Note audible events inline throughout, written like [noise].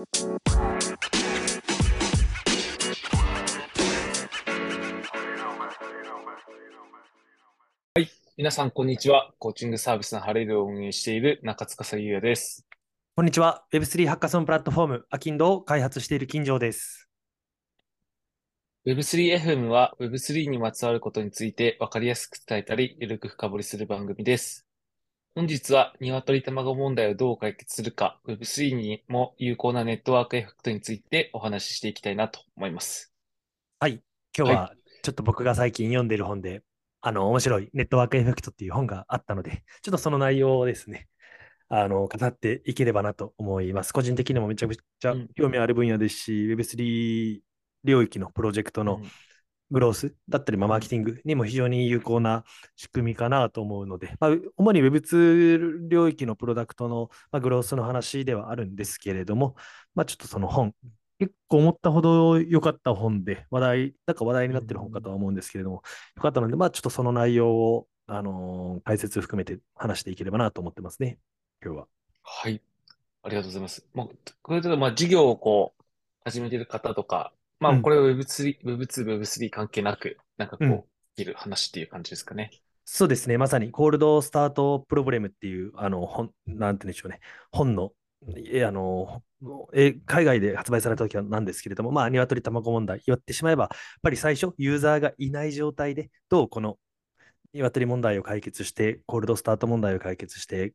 はい。皆さん、こんにちは。コーチングサービスのハレルを運営している中塚優也です。こんにちは。Web3 ハッカソンプラットフォーム、アキンドを開発している金城です。Web3FM は Web3 にまつわることについて分かりやすく伝えたり、ゆるく深掘りする番組です。本日は、鶏卵問題をどう解決するか、Web3 にも有効なネットワークエフェクトについてお話ししていきたいなと思います。はい。今日はちょっと僕が最近読んでいる本で、あの、面白いネットワークエフェクトっていう本があったので、[laughs] ちょっとその内容をですね、あの、語っていければなと思います。個人的にもめちゃくちゃうん興味ある分野ですし、Web3 領域のプロジェクトのうんグロースだったり、まあ、マーケティングにも非常に有効な仕組みかなと思うので、まあ、主に Web2 領域のプロダクトの、まあ、グロースの話ではあるんですけれども、まあ、ちょっとその本、結構思ったほど良かった本で、話題、なんか話題になってる本かとは思うんですけれども、良かったので、まあ、ちょっとその内容を、あのー解説含めて話していければなと思ってますね、今日は。はい。ありがとうございます。まあ、これで、まあ、事業をこう、始めてる方とか、まあ、うん。これは Web3、Web2、Web3 関係なく、なんかこう、うん。できる話っていう感じですかね。そうですね、まさにコールドスタートプロブレムっていう、あの、本、なんて言うんでしょうね、本の、え、あの、え、海外で発売された時はなんですけれども、まあ、鶏卵問題、言ってしまえば、やっぱり最初、ユーザーがいない状態で、どうこの鶏問題を解決して、コールドスタート問題を解決して、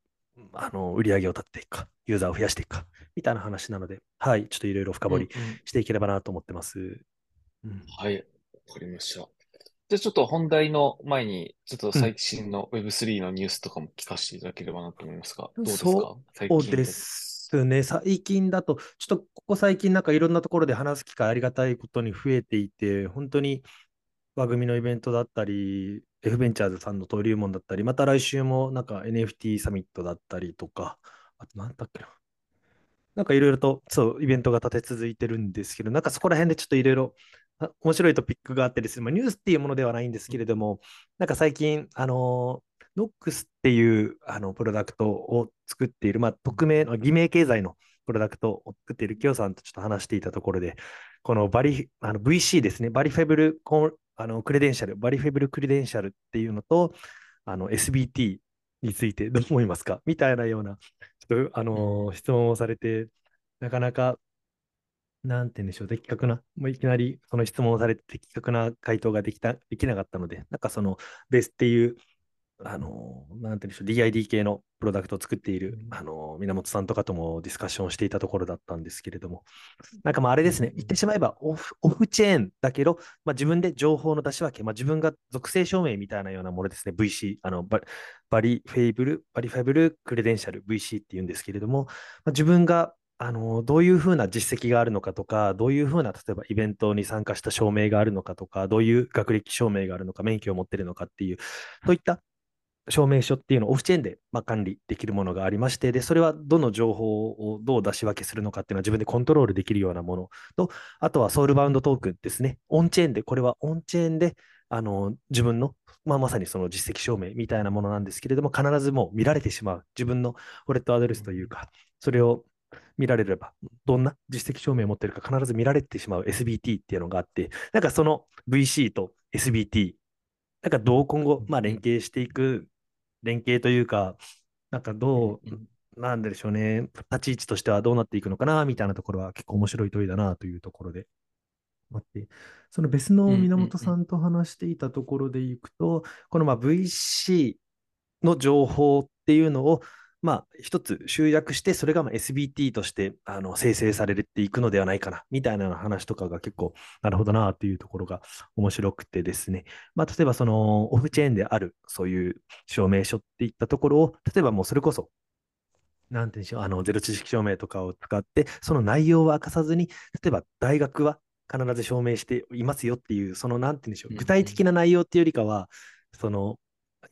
あの、売り上げを立てていくか、ユーザーを増やしていくか、みたいな話なので、はい、ちょっといろいろ深掘りうんうんしていければなと思ってます。うんはい。わかりました。じゃあちょっと本題の前に、ちょっと最新の Web3 のニュースとかも聞かせていただければなと思いますが、どうですか？そうですね。最近だと、ちょっとここ最近なんかいろんなところで話す機会ありがたいことに増えていて、本当に番組のイベントだったり、F ベンチャーズさんの登竜門だったり、また来週もなんか NFT サミットだったりとか、あと何だっけな。なんかいろいろと、そう、イベントが立て続いてるんですけど、なんかそこら辺でちょっといろいろ面白いトピックがあってですね、まあ、ニュースっていうものではないんですけれども、なんか最近、あのノックスっていうあのプロダクトを作っている、まあ、匿名の偽名経済のプロダクトを作っているキヨさんとちょっと話していたところで、このバリあの VC ですね、 verifiable コンあの credential、verifiable credential っていうのと、あの SBT についてどう思いますか？みたいなような、ちょっとあの質問をされて、なかなか、なんて言うんでしょう、的確な、もういきなりその質問をされて的確な回答ができた、できなかったので、なんかそのベースっていう、あの、なんて言うんでしょう、DID 系のプロダクトを作っている、あの、源さんとかともディスカッションをしていたところだったんですけれども、なんかまああれですね、言ってしまえばオフオフチェーンだけど、まあ、自分で情報の出し分け、まあ、自分が属性証明みたいなようなものですね、VC、あのバverifiable、verifiable credential、VC っていうんですけれども、まあ、自分があのどういうふうな実績があるのかとか、どういうふうな、例えばイベントに参加した証明があるのかとか、どういう学歴証明があるのか、免許を持っているのかっていう、そういった証明書っていうのをオフチェーンで、まあ、管理できるものがありまして、で、それはどの情報をどう出し分けするのかっていうのは自分でコントロールできるようなものと、あとは soulbound token ですね。オンチェーンで、これはオンチェーンで、あの、自分の、まあ、まさにその実績証明みたいなものなんですけれども、必ずもう見られてしまう。自分のウォレットアドレスというか、それを見られれば、どんな実績証明を持ってるか必ず見られてしまう SBT っていうのがあって、なんかその VC と SBT、なんかどう今後、まあ、連携していく、連携というか、なんかどうなんでしょうね、立ち位置としてはどうなっていくのかな、みたいなところは結構面白い問いだなというところで。あって、その別の源さんと話していたところでいくと、このまあ VC の情報っていうのを、まあ、一つ集約して、それがまあ SBT としてあの生成されていくのではないかな、みたいな話とかが結構、なるほどなっていうところが面白くてですね。まあ、例えばそのオフチェーンである、そういう証明書っていったところを、例えばもうそれこそ、なんていうんでしょう、あの、ゼロ知識証明とかを使って、その内容を明かさずに、例えば大学は必ず証明していますよっていう、その、なんていうんでしょう、具体的な内容っていうよりかは、その、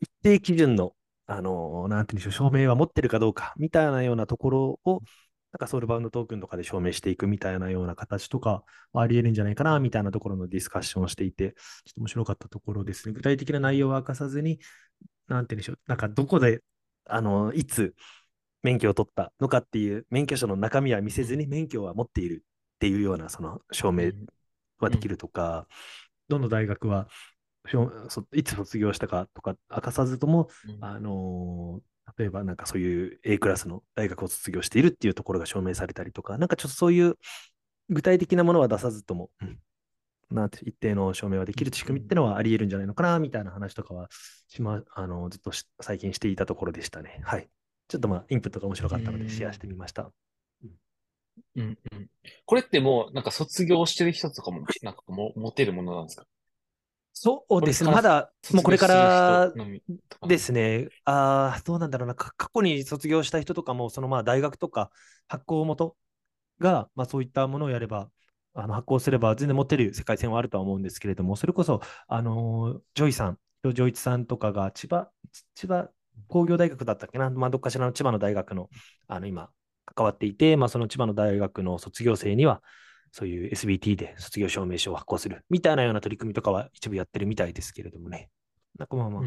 一定基準の、あの、なんていうんでしょう、証明は持ってるかどうか、みたいなようなところを、なんかソウルバウンドトークンとかで証明していくみたいなような形とかあり得るんじゃないかな、みたいなところのディスカッションをしていて、ちょっと面白かったところですね。具体的な内容は明かさずに、なんていうんでしょう、なんかどこで、あの、いつ、免許を取ったのかっていう、免許証の中身は見せずに免許は持っているっていうようなその証明はできるとか、どの大学はいつ卒業したかとか明かさずとも、うんあのー例えばなんかそういう A クラスの大学を卒業しているっていうところが証明されたりとか、なんかちょっとそういう具体的なものは出さずとも、うんなんて一定の証明はできる仕組みってのはあり得るんじゃないのかなみたいな話とかはしま、あのずっとし最近していたところでしたね。はい。ちょっとまあインプットが面白かったのでシェアしてみました。うんうん。これってもう、なんか卒業してる人とかも、なんかもう持てるものなんですか？そうですね。まだ、もうこれからですね。ああ、どうなんだろうな。か過去に卒業した人とかも、そのまあ大学とか発行元が、まあそういったものをやれば、あの発行すれば全然持てる世界線はあるとは思うんですけれども、それこそ、あのージョイさん、ジョイ伊藤さんとかが千葉、千葉工業大学だったっけな、まあどっかしらの千葉の大学の、あの今、関わっていて、まあその千葉の大学の卒業生には、そういう SBT で卒業証明書を発行するみたいなような取り組みとかは一部やってるみたいですけれどもね。なんかまあまあ、ち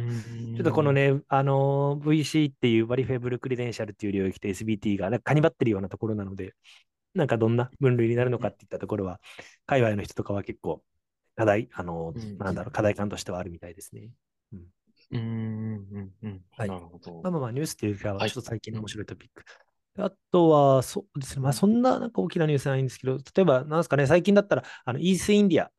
ょっとこのね、ね、あのー VC っていう verifiable credential っていう領域と SBT がなんかカニバってるようなところなので、なんかどんな分類になるのかっていったところは、界隈の人とかは結構課題、あのなんだろう、課題感としてはあるみたいですね。うんうんうんうん。はいなるほどまあ。まあまあ、ニュースっていうかは、はいちょっと最近の面白いトピック。あとは、そうですね、まあそんななんか大きなニュースないんですけど、例えば、なんですかね、最近だったら、あの、イースインディア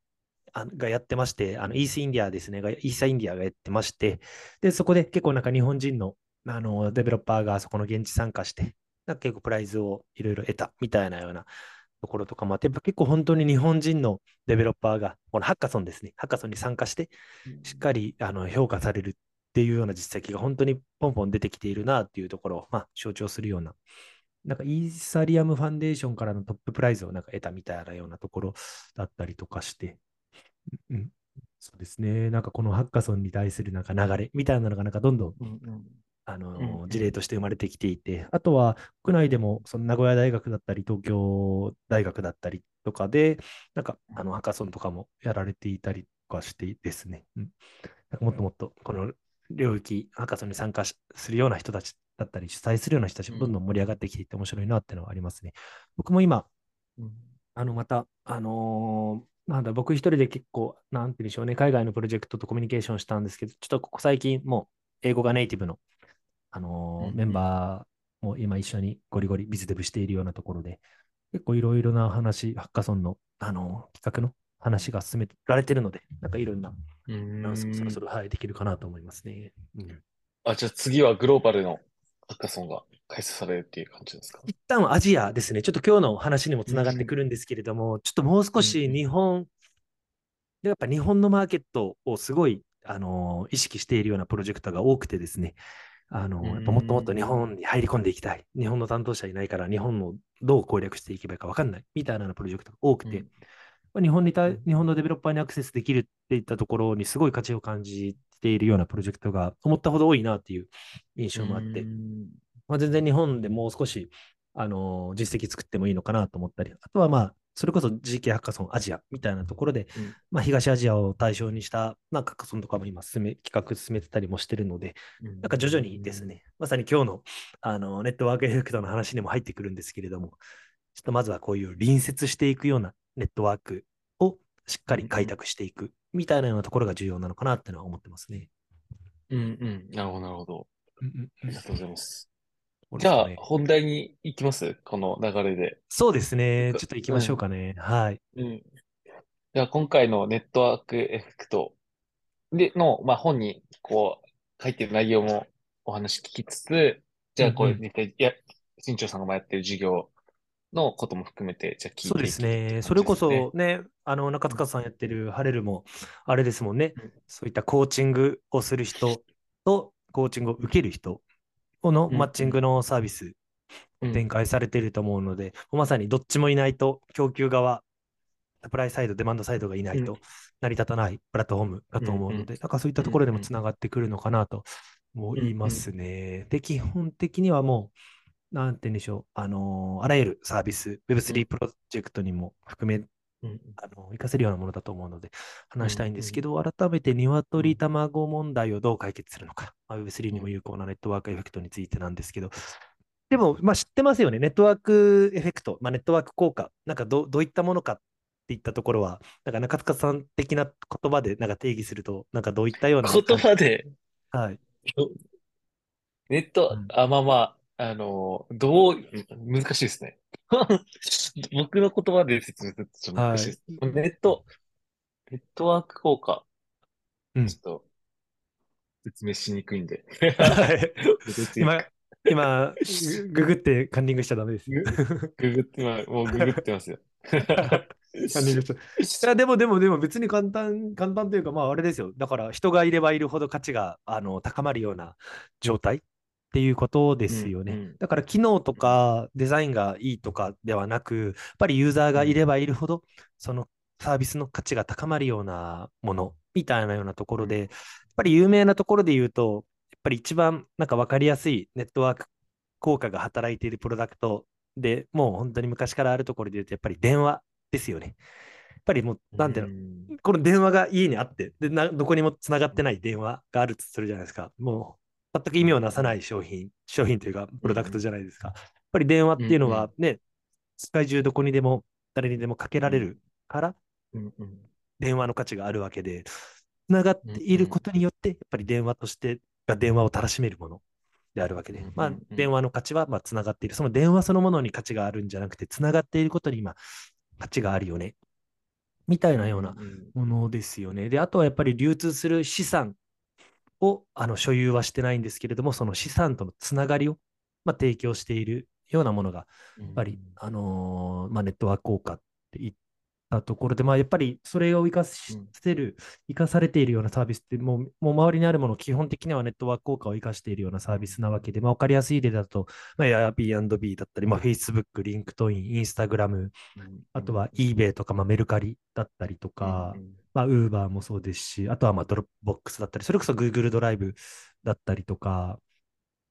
あがやってまして、あの、イースインディアですね、がイーサインディアがやってまして、で、そこで結構なんか日本人の、あの、デベロッパーがそこの現地参加して、なんか結構プライズをいろいろ得たみたいなようなところとかもあって、やっぱ結構本当に日本人のデベロッパーが、このハッカソンですね、ハッカソンに参加して、しっかりあの評価されるっていうような実績が本当にポンポン出てきているなっていうところを、まあ、象徴するような、なんかイーサリアムファンデーションからのトッププライズをなんか得たみたいなようなところだったりとかして、うん、そうですね、なんかこのハッカソンに対するなんか流れみたいなのがなんかどんどんうんうん。あのうんうん。事例として生まれてきていて、あとは国内でもその名古屋大学だったり、東京大学だったりとかで、なんかあのハッカソンとかもやられていたりとかしてですね、うん、なんかもっともっとこの領域、ハッカソンに参加しするような人たちだったり、主催するような人たちもどんどん盛り上がってきていて面白いなっていうのはありますね。僕も今、うん。あの、また、あのーなんだ、僕一人で結構、なんて言うんでしょうね、海外のプロジェクトとコミュニケーションしたんですけど、ちょっとここ最近、もう、英語がネイティブの、あのーメンバーも今一緒にゴリゴリビズデブしているようなところで、結構いろいろな話、ハッカソンの、あのー企画の話が進められてるので、なんかいろんなうアナウンスもそろそんろ、はい、できるかなと思いますね。うん。あ、じゃあ次はグローバルのハッカソンが開催されるっていう感じですか？一旦はアジアですね。ちょっと今日の話にもつながってくるんですけれども、ちょっともう少し日本、でやっぱ日本のマーケットをすごい、あのー意識しているようなプロジェクトが多くてですね、あのーやっぱもっともっと日本に入り込んでいきたい。日本の担当者いないから、日本をどう攻略していけばいいか分かんない。みたいなプロジェクトが多くて、まあ日本にた日本のデベロッパーにアクセスできるっていったところにすごい価値を感じているようなプロジェクトが思ったほど多いなっていう印象もあって、うん。まあ、全然日本でもう少し、あのー実績作ってもいいのかなと思ったり、あとはまあ、それこそ GK ハッカソンアジアみたいなところで、うん。まあ、東アジアを対象にした、まあ、ハッカソンとかも今進め、企画進めてたりもしてるので、なんか徐々にですね、まさに今日のあのネットワークエフェクトの話にも入ってくるんですけれども、ちょっとまずはこういう隣接していくようなネットワークをしっかり開拓していくみたいなようなところが重要なのかなってのは思ってますね。うんうん。なるほど、なるほど。うんうんありがとうございます。うんじゃあ本題に行きます？この流れで。そうですね。僕ちょっと行きましょうかね。はい。うん。じゃあ、今回のネットワークエフェクトでの、まあ、本に、こう、書いてる内容もお話聞きつつ、じゃあ、こうんうんう、実際、いや、新庄さんがやってる授業のことも含めて、じゃあ聞いていそうですね。それこそね、あの、中塚さんやってるハレルも、あれですもんね。うん。そういったコーチングをする人と、コーチングを受ける人のうんマッチングのサービスうん。展開されていると思うので、まさにどっちもいないと、供給側、サプライサイド、デマンドサイドがいないうん。と成り立たないプラットフォームだと思うので、なんかそういったところでもつながってくるのかなと思いますね。で、基本的にはもう、なんて言うんでしょう、あのーあらゆるサービス、Web3 プロジェクトにも含め、うんあの活かせるようなものだと思うので、話したいんですけど、改めて鶏卵問題をどう解決するのか、まあ Web3 にも有効なネットワークエフェクトについてなんですけど、でも、まあ、知ってますよね。ネットワークエフェクト、まあ、ネットワーク効果、なんかどどういったものかっていったところは、なんか中塚さん的な言葉でなんか定義すると、なんかどういったような言葉で、はい。ネット、うん、あ、まあまあ、あの、どう、難しいですね。[laughs] 僕の言葉で説明するとちょっと難はい。しいです。ネット、ネットワーク効果、うん。ちょっと説明しにくいんで。今、か？今、ググってカンニングしちゃダメですよ。グ、ググって、まあ、もうググってますよ。カンニングしちゃいや、でも、でも、でも別に簡単、簡単というか、まあ、あれですよ。だから、人がいればいるほど価値があの高まるような状態っていうことでうん、すよね。うん、だから、機能とかデザインがいいとかではなく、やっぱりユーザーうん、がいればいるほど、そのサービスの価値が高まるようなものみたいなようなところで、やっぱり有名なところで言うと、やっぱり一番なんか分かりやすいネットワーク効果が働いているプロダクトで、もう本当に昔からあるところで言うと、やっぱり電話ですよね。やっぱりもう、うなんていうん、の、この電話が家にあって、でなどこにもつながってない電話があるとするじゃないですか。もう、全く意うん、味をなさない商品、商品というか、プロダクトうん、じゃないですか。やっぱり電話っうん、ていうのうん、はね、世界中どこにでも、誰にでもかけられるから、電話の価値があるわけで、つながっうん、ていることによって、やっぱり電話としてが電話をたらしめるものであるわけで、うん、まあ、うん、電話の価値はまあつながっている。その電話そのものに価値があるんじゃなくて、つながっていることに今、価値があるよね。みたいなようなん、ものですよね。で、あとはやっぱり流通する資産をあの所有はしてないんですけれども、その資産とのつながりを、まあ、提供しているようなものが、やっうん、ぱり、あのーまあ、ネットワーク効果って言ったところで、まあ、やっぱりそれを生かせる、生かされているようなサービスって、もう、もう周りにあるもの、基本的にはネットワーク効果を生かしているようなサービスなわけで、まあ、わかりやすい例だと、まあ、Airbnb だったり、まあ、Facebook、LinkedIn、Instagram、あとは eBay とか、まあ、メルカリだったりとうん、か、まあ、Uber もそうですし、あとはまあ Dropbox だったり、それこそ Google ドライブだったりとか、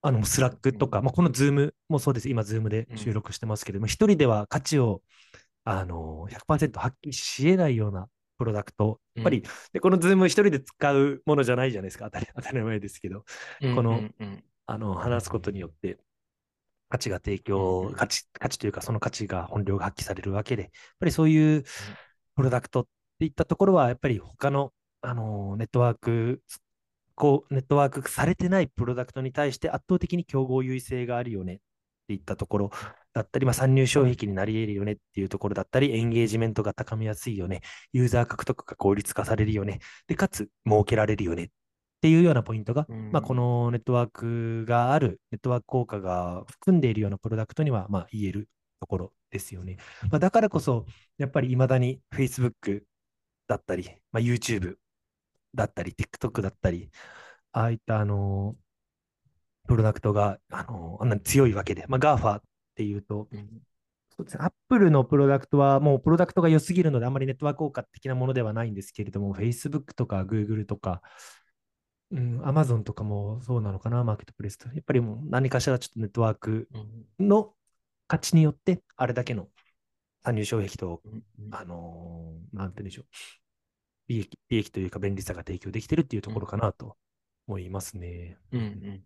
あの、 Slack とか、まあ、この Zoom もそうです。今、Zoom で収録してますけれども、一人では価値を、あの、100%発揮し得ないようなプロダクト。やっぱり、で、この Zoom 一人で使うものじゃないじゃないですか。当たり当たり前ですけど、うん、この、あの、話すことによって、価値が提供、価値、価値というか、その価値が本領が発揮されるわけで、やっぱりそういうプロダクトっていったところは、やっぱり他の、あの、ネットワーク、こう、ネットワークされてないプロダクトに対して圧倒的に競合優位性があるよねっていったところだったり、まあ、参入障壁になり得るよねっていうところだったり、エンゲージメントが高めやすいよね、ユーザー獲得が効率化されるよね、で、かつ設けられるよねっていうようなポイントが、うん、まあ、このネットワークがある、ネットワーク効果が含んでいるようなプロダクトには、まあ、言えるところですよね。まあ、だからこそ、やっぱり未だに Facebook だったり、まあ、YouTube だったり、TikTok だったり、ああいったあのプロダクトがあのあんなに強いわけで、まあ、GAFA っていうと、うん、そうですね、Apple のプロダクトはもうプロダクトが良すぎるので、あまりネットワーク効果的なものではないんですけれども、Facebook とか Google とか、うん、Amazon とかもそうなのかな、マーケットプレイスと。やっぱりもう何かしらちょっとネットワーク、の価値によって、あれだけの参入障壁と、うん、うん、あのーなんて言うんでしょう、利益、利益というか便利さが提供できてるっていうところかなと思いますね。うん。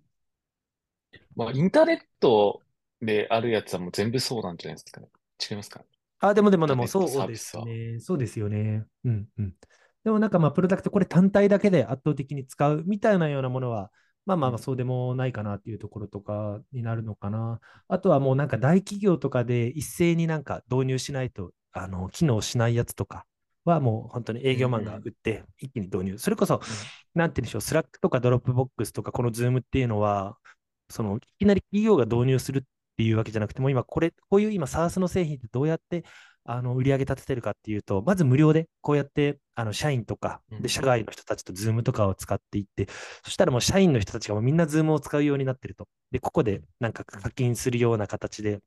まあ、インターネットであるやつはもう全部そうなんじゃないですかね。違いますかあ、でもでもでも、そうで。すね。そうですよね。うんうん。でもなんかまあ、プロダクトこれ単体だけで圧倒的に使うみたいなようなものは、まあまあそうでもないかなっていうところとかになるのかな。あとはもうなんか大企業とかで一斉になんか導入しないと、あの、機能しないやつとかはもう本当に営うん、業マンがうん、売って一気に導入。それこそ、うん、なんて言うんでしょう、 Slack とか Dropbox とかこの Zoom っていうのは、その、いきなり企業が導入するっていうわけじゃなくても、今これ、こういう今 SaaS の製品ってどうやってあの売り上げ立ててるかっていうと、まず無料でこうやってあの社員とかで社うん、外の人たちと Zoom とかを使っていって、そしたらもう社員の人たちがもうみんな Zoom を使うようになってると。で、ここでなんか課金するような形で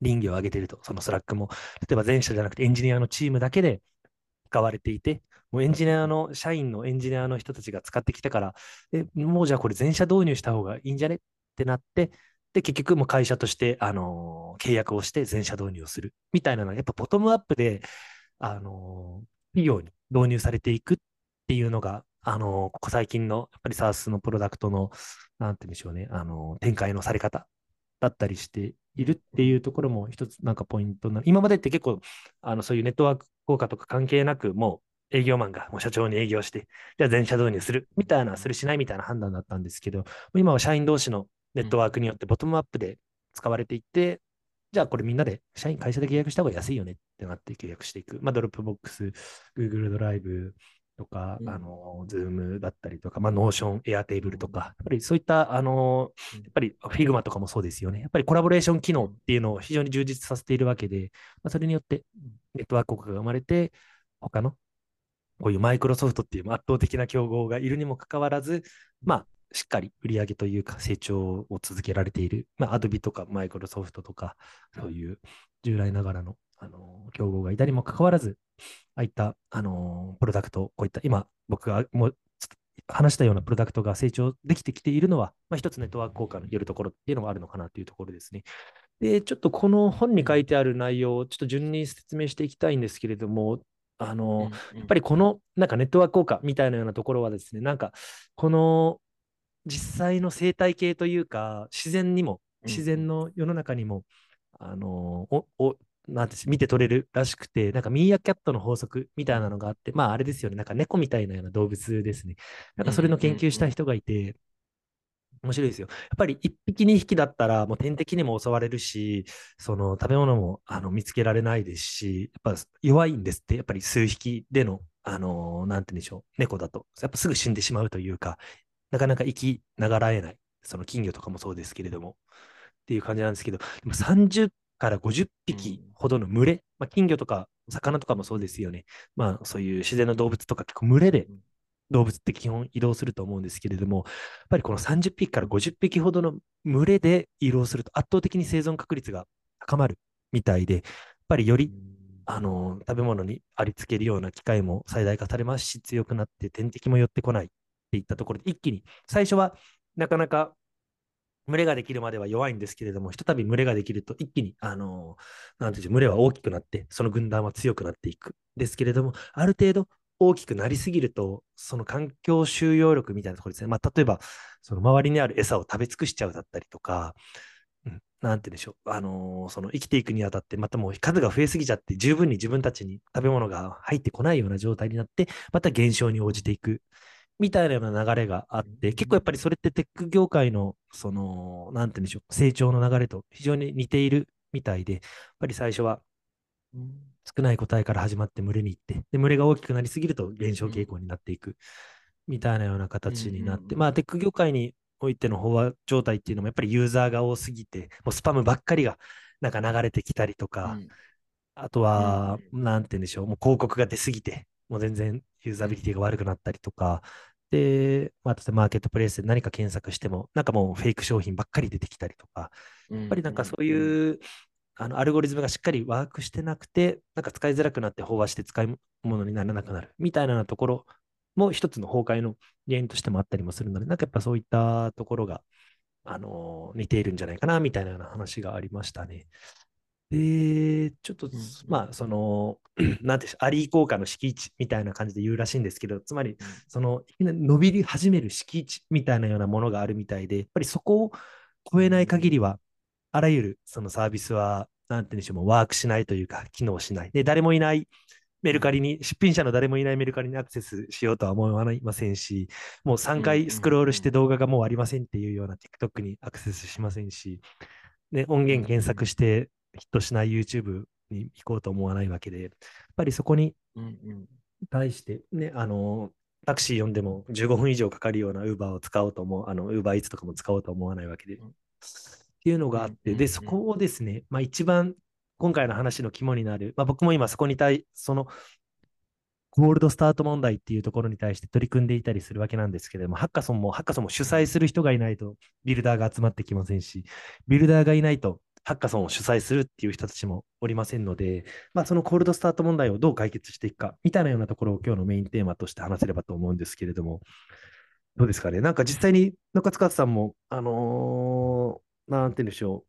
利益を上げてると、その Slack も。例えば全社じゃなくてエンジニアのチームだけで使われていて、もうエンジニアの、社員のエンジニアの人たちが使ってきたから、えもうじゃあこれ全社導入した方がいいんじゃねってなって、で、結局も会社として、あのー契約をして全社導入をするみたいなのは、やっぱボトムアップで、あのー企業に導入されていくっていうのが、あのーここ最近の、やっぱり SaaS のプロダクトの、なんて言うんでしょうね、あの展開のされ方だったりしているっていうところも一つなんかポイントな。今までって結構、あの、そういうネットワーク効果とか関係なく、もう営業マンがもう社長に営業して、じゃあ全社導入するみたいな、するしないみたいな判断だったんですけど、今は社員同士のネットワークによってボトムアップで使われていって、じゃあこれみんなで社員会社で契約した方が安いよねってなって契約していく。まあ、 Dropbox、Google ドライブとか、うん、あの、Zoom だったりとか、まあ、Notion、Airtable とか、やっぱりそういった、あの、やっぱり Figma とかもそうですよね。やっぱりコラボレーション機能っていうのを非常に充実させているわけで、まあ、それによってネットワーク効果が生まれて、他のこういうマイクロソフトっていう圧倒的な競合がいるにもかかわらず、まあ、しっかり売り上げというか成長を続けられている、まあ、アドビとかマイクロソフトとか、そういう従来ながらの、あの競合がいたにもかかわらず、ああいった、あのプロダクト、こういった今、僕がもう話したようなプロダクトが成長できてきているのは、まあ、一つネットワーク効果の言えるところっていうのがあるのかなというところですね。で、ちょっとこの本に書いてある内容をちょっと順に説明していきたいんですけれども、あの、やっぱりこのなんかネットワーク効果みたいなようなところはですね、なんかこの実際の生態系というか、自然にも、自然の世の中にも、うん、あの、お、お、なんて見て取れるらしくて、なんかミーアキャットの法則みたいなのがあって、まああれですよね、なんか猫みたいなような動物ですね。なんかそれの研究した人がいて、面白いですよ。やっぱり1匹2匹だったらもう天敵にも襲われるし、その食べ物もあの見つけられないですし、やっぱ弱いんですって、やっぱり数匹での、あのー、なんて言うんでしょう、猫だと。やっぱすぐ死んでしまうというか、なかなか生きながらえない。その金魚とかもそうですけれども、っていう感じなんですけど、でも30から50匹ほどの群れ、まあ、金魚とか魚とかもそうですよね。まあそういう自然の動物とか結構群れで動物って基本移動すると思うんですけれども、やっぱりこの30匹から50匹ほどの群れで移動すると圧倒的に生存確率が高まるみたいで、やっぱりよりあの食べ物にありつけるような機会も最大化されますし、強くなって天敵も寄ってこないいったところで、一気に、最初はなかなか群れができるまでは弱いんですけれども、ひとたび群れができると一気に、あのー、なんていう群れは大きくなって、その軍団は強くなっていく。ですけれども、ある程度大きくなりすぎると、その環境収容力みたいなところですね。まあ、例えば、その周りにある餌を食べ尽くしちゃうだったりとか、うん、なんて言うんでしょう。あのー、その生きていくにあたって、またもう数が増えすぎちゃって、十分に自分たちに食べ物が入ってこないような状態になって、また減少に応じていく。みたいなような流れがあって、結構やっぱりそれってテック業界の、その、なんて言うんでしょう、成長の流れと非常に似ているみたいで、やっぱり最初は少ない個体から始まって群れに行って、で、群れが大きくなりすぎると減少傾向になっていく、みたいなような形になって、まあ、テック業界においての飽和状態っていうのも、やっぱりユーザーが多すぎて、もうスパムばっかりがなんか流れてきたりとか、あとは、なんて言うんでしょう、もう広告が出すぎて、もう全然ユーザビリティが悪くなったりとか、で、まあ、例えばマーケットプレイスで何か検索しても、なんかもうフェイク商品ばっかり出てきたりとか、やっぱりなんかそういう、あのアルゴリズムがしっかりワークしてなくて、なんか使いづらくなって飽和して使い物にならなくなるみたいなところも一つの崩壊の原因としてもあったりもするので、なんかやっぱそういったところが、あの似ているんじゃないかなみたいなような話がありましたね。で、ちょっと、まあ、その、[clears throat] なんていうアリー効果の敷地みたいな感じで言うらしいんですけど、つまり、その、伸び始める敷地みたいなようなものがあるみたいで、やっぱりそこを超えない限りは、あらゆるそのサービスは、なんていうんでしょうワークしないというか、機能しない。で、誰もいないメルカリに、出品者の誰もいないメルカリにアクセスしようとは思いませんし、もう3回スクロールして動画がもうありませんっていうような TikTok にアクセスしませんし、ね、音源検索してヒットしない YouTube に行こうと思わないわけで、やっぱりそこに対してね、あの、タクシー呼んでも15分以上かかるような Uber を使おうと思う、あの、Uber Eats とかも使おうと思わないわけで。っていうのがあって、で、そこをですね、まあ一番今回の話の肝になる、まあ僕も今そこに対、そのゴールドスタート問題っていうところに対して取り組んでいたりするわけなんですけれども、ハッカソンも、ハッカソンも主催する人がいないとビルダーが集まってきませんし、ビルダーがいないとハッカソンを主催するっていう人たちもおりませんので、まあ、そのコールドスタート問題をどう解決していくか、みたいなようなところを今日のメインテーマとして話せればと思うんですけれども、どうですかね？なんか実際に中塚さんも、あのー、なんて言うんでしょう。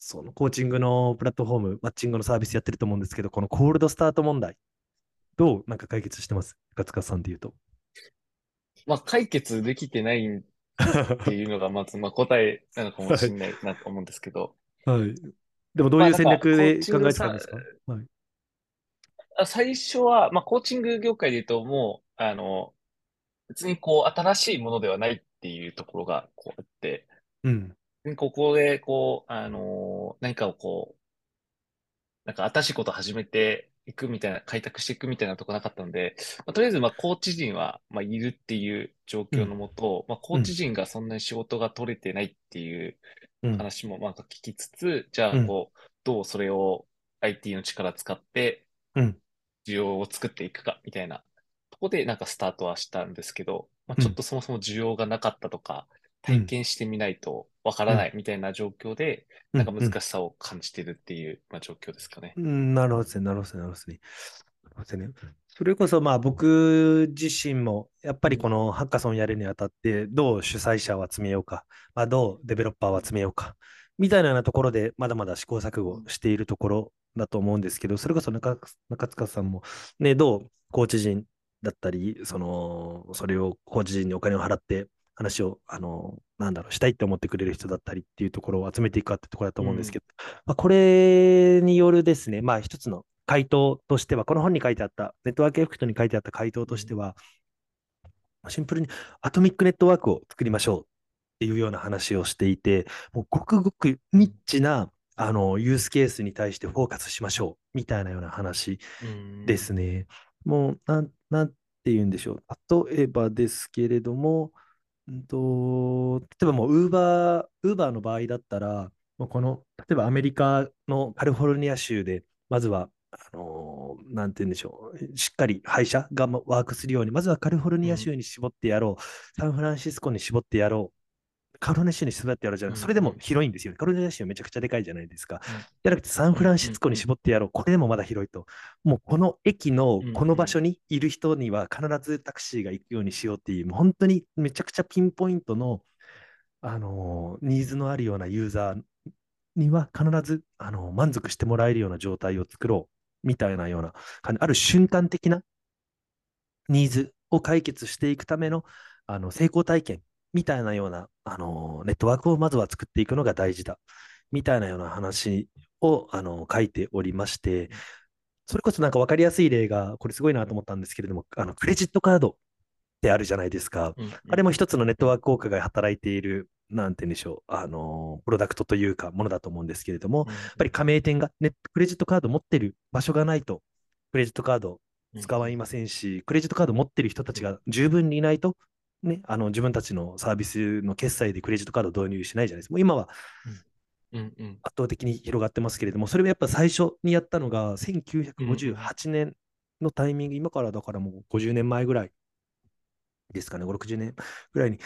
そのコーチングのプラットフォーム、マッチングのサービスやってると思うんですけど、このコールドスタート問題、どうなんか解決してます？中塚さんで言うと。まあ、解決できてないっていうのがまず、まあ、答えなのかもしれないなと思うんですけど。はい。でもどういう戦略で考えてたんですか、はい、最初は、まあ、コーチング業界で言うと、もう、あの、別にこう、新しいものではないっていうところがこうあって、うん。ここで、こう、あの、何かをこう、なんか新しいことを始めていくみたいな、開拓していくみたいなとこなかったので、まあ、とりあえず、まあ、コーチ陣は、まあ、いるっていう状況のもと、うん、まあ、コーチ陣がそんなに仕事が取れてないっていう話も、まあ、聞きつつ、じゃあ、こう、どうそれを IT の力使って、需要を作っていくか、みたいなとこで、なんかスタートはしたんですけど、まあ、ちょっとそもそも需要がなかったとか、体験してみないとわからないみたいな状況で、なんか難しさを感じてるっていう、まあ、状況ですかね。うん、なるほどですね、なるほどですね。ね。それこそまあ僕自身もやっぱりこのハッカソンやるにあたってどう主催者を集めようか、まあ、どうデベロッパーを集めようかみたいなところでまだまだ試行錯誤しているところだと思うんですけど、それこそ中中塚さんもね、どうコーチ陣だったり、その、それをコーチ陣にお金を払って話を、あの、なんだろう、したいって思ってくれる人だったりっていうところを集めていくかってところだと思うんですけど、うん、まあ、これによるですね、まあ一つの回答としては、この本に書いてあった、ネットワークエフェクトに書いてあった回答としては、シンプルにアトミックネットワークを作りましょうっていうような話をしていて、もうごくごくニッチなあのユースケースに対してフォーカスしましょうみたいなような話ですね。うん、もうなん、なんて言うんでしょう。例えばですけれども、うんと、例えばもう、ウーバー、ウーバーの場合だったら、もうこの、例えばアメリカのカリフォルニア州で、まずは、あのー、なんて言うんでしょう、しっかり配車がワークするように、まずはカリフォルニア州に絞ってやろう、サンフランシスコに絞ってやろう、カロネ州に絞ってやろうじゃなくて、それでも広いんですよ。カロネ州めちゃくちゃでかいじゃないですか。じゃなくて、サンフランシスコに絞ってやろう。これでもまだ広いと。もうこの駅のこの場所にいる人には必ずタクシーが行くようにしようっていう、もう本当にめちゃくちゃピンポイントの、あのー、ニーズのあるようなユーザーには必ず、あのー、満足してもらえるような状態を作ろうみたいなようなある瞬間的なニーズを解決していくためのあの成功体験みたいなような、あのネットワークをまずは作っていくのが大事だ、みたいなような話を、あの書いておりまして、それこそなんか分かりやすい例が、これすごいなと思ったんですけれども、あのクレジットカードってあるじゃないですか。うんうん、あれも一つのネットワーク効果が働いている、なんて言うんでしょう、あのプロダクトというか、ものだと思うんですけれども、うん。うん、やっぱり加盟店が、ね、クレジットカード持ってる場所がないと、クレジットカード使わいませんし、うん、クレジットカード持ってる人たちが十分にいないと、ね、あの自分たちのサービスの決済でクレジットカードを導入しないじゃないですか。もう今は圧倒的に広がってますけれども、それはやっぱ最初にやったのが1958年のタイミング、今からだからもう50年前ぐらいですかね、5、60年ぐらいに、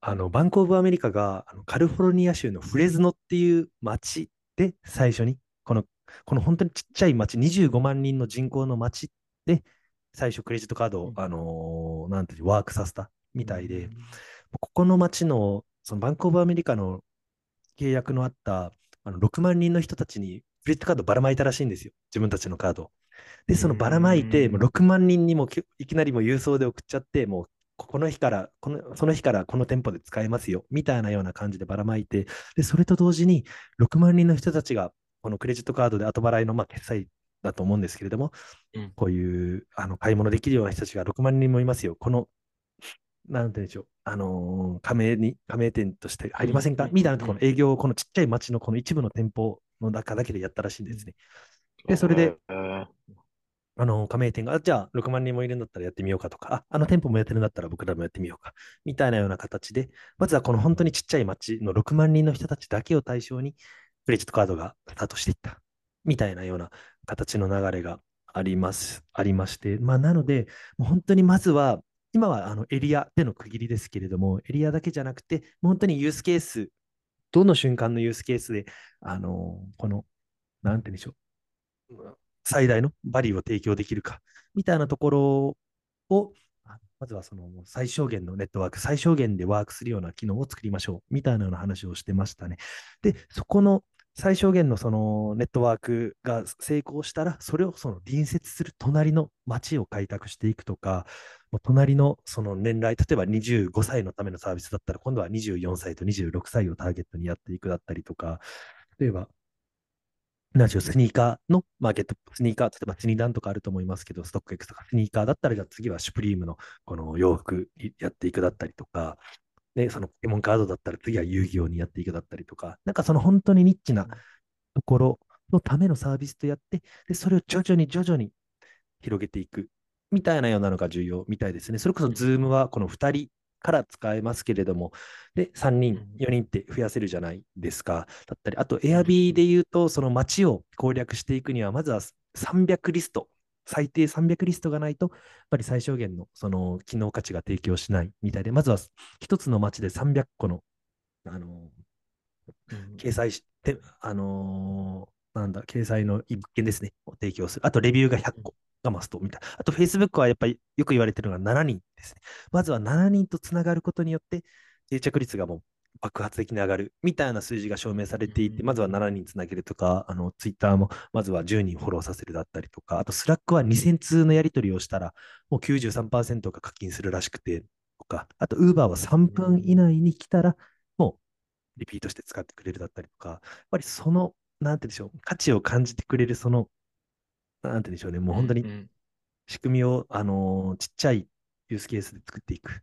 あのバンコブ・アメリカがあのカリフォルニア州のフレズノっていう町で最初に、このこの本当にちっちゃい町、25万人の人口の町で、最初クレジットカードを、あのー、なんていうワークさせたみたいで、ここの町の、そのバンコブアメリカの契約のあったあの6万人の人たちにクレジットカードばらまいたらしいんですよ。自分たちのカード。で、そのばらまいて、もう6万人にもいきなりも郵送で送っちゃって、もうこの日からこの、その日からこの店舗で使えますよ、みたいなような感じでばらまいて、で、それと同時に6万人の人たちが、このクレジットカードで後払いのまあ決済だと思うんですけれども、うん、こういうあの買い物できるような人たちが6万人もいますよ。このなんて言うんでしょう、あのー、加盟に、加盟店として入りませんか、みたいなところの営業をこのちっちゃい町のこの一部の店舗の中だけでやったらしいんですね。で、それで、あの、加盟店が、じゃあ6万人もいるんだったらやってみようか。とか、あ、あの店舗もやってるんだったら僕らもやってみようか、みたいなような形で、まずはこの本当にちっちゃい町の6万人の人たちだけを対象に、クレジットカードがスタートしていった、みたいなような形の流れがあります、ありまして、まあ、なので、もう本当にまずは、今はあのエリアでの区切りですけれども、エリアだけじゃなくて、本当にユースケース、どの瞬間のユースケースで、あのこの、なんて言うんでしょう、最大のバリューを提供できるか、みたいなところを、まずはその最小限のネットワーク、最小限でワークするような機能を作りましょう、みたいなような話をしてましたね。で、そこの最小限のそのネットワークが成功したら、それをその隣接する隣の町を開拓していくとか、もう隣のその年代、例えば25歳のためのサービスだったら、今度は24歳と26歳をターゲットにやっていくだったりとか、例えば、何でしょう、スニーカーのマーケット、スニーカー、例えばスニーダンとかあると思いますけど、ストック X とかスニーカーだったら、じゃあ次はシュプリームのこの洋服やっていくだったりとか、で、そのポケモンカードだったら次は遊戯王にやっていくだったりとか、なんかその本当にニッチなところのためのサービスとやって、で、それを徐々に徐々に広げていくみたいなようなのが重要みたいですね。それこそ Zoom はこの2人から使えますけれども、で、3人、4人って増やせるじゃないですか。だったり、あと Airb で言うと、その街を攻略していくには、まずは300リスト、最低300リストがないと、やっぱり最小限のその機能価値が提供しないみたいで、まずは1つの街で300個の、あの掲載して、あのー、なんだ、掲載の物件ですね、を提供する。あと、レビューが100個がマストみたいな。あと、Facebook はやっぱりよく言われてるのが7人ですね。まずは7人とつながることによって、定着率がもう爆発的に上がるみたいな数字が証明されていて、まずは7人つなげるとか、あの、Twitter もまずは10人フォローさせるだったりとか、あと、Slack は2000通のやり取りをしたら、もう93%が課金するらしくて、とか、あと、Uber は3分以内に来たら、もうリピートして使ってくれるだったりとか、やっぱりその、なんて言うんでしょう、価値を感じてくれる、その、なんて言うんでしょうね、もう本当に仕組みを、あのー、ちっちゃいユースケースで作っていく。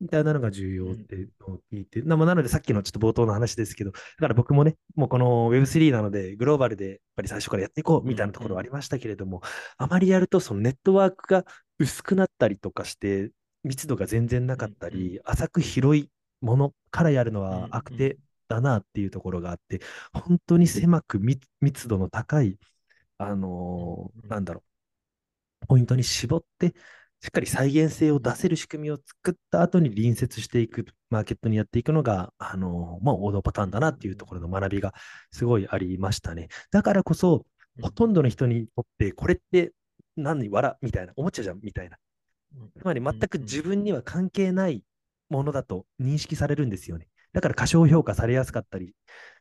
みたいなのが重要って聞いて、うん、なのでさっきのちょっと冒頭の話ですけど、だから僕もね、もうこの Web3 なので、グローバルでやっぱり最初からやっていこうみたいなところはありましたけれども、あまりやるとそのネットワークが薄くなったりとかして、密度が全然なかったり、浅く広いものからやるのは悪手だなっていうところがあって、本当に狭く密度の高い、あのー、なんだろう、ポイントに絞って、しっかり再現性を出せる仕組みを作った後に隣接していく、マーケットにやっていくのが、あの、まあ、王道パターンだなっていうところの学びがすごいありましたね。だからこそ、ほとんどの人にとって、これって何笑みたいな、おもちゃじゃんみたいな。つまり全く自分には関係ないものだと認識されるんですよね。だから過小評価されやすかったり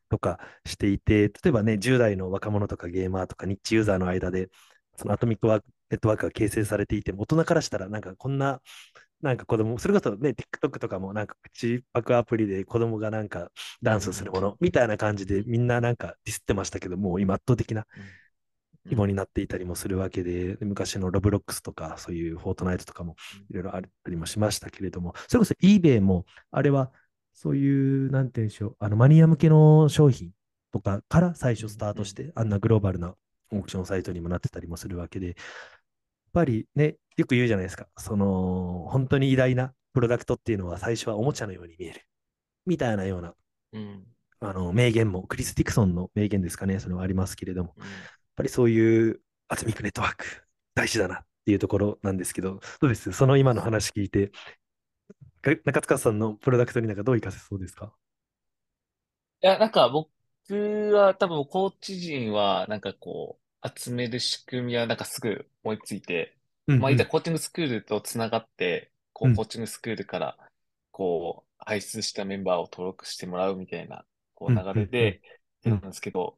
とかしていて、例えばね、10代の若者とかゲーマーとかニッチユーザーの間で、そのアトミックワークネットワークが形成されていて、大人からしたら、なんかこんな、なんか子供、それこそね、TikTok とかもなんか口パクアプリで子供がなんかダンスするものみたいな感じでみんななんかディスってましたけど、もう今圧倒的な規模になっていたりもするわけで、昔のロブロックスとか、そういうフォートナイトとかもいろいろあったりもしましたけれども、それこそ eBay も、あれはそういう、なんていうんでしょう、あのマニア向けの商品とかから最初スタートして、あんなグローバルなオークションサイトにもなってたりもするわけで、ぱりね、よく言うじゃないですか。その、本当に偉大なプロダクトっていうのは最初はおもちゃのように見える。みたいなような、うん、あの名言も、クリス・ティクソンの名言ですかね、それはありますけれども、うん、やっぱりそういうアトミックネットワーク、大事だなっていうところなんですけど、どうです？その今の話聞いて、中塚さんのプロダクトになんかどう活かせそうですか？いや、なんか僕は多分コーチ陣はなんかこう、集める仕組みはなんかすぐ思いついて、うんまあ、いざコーチングスクールとつながって、こう、コーチングスクールから、こう、輩出したメンバーを登録してもらうみたいな、こう、流れで、なんですけど、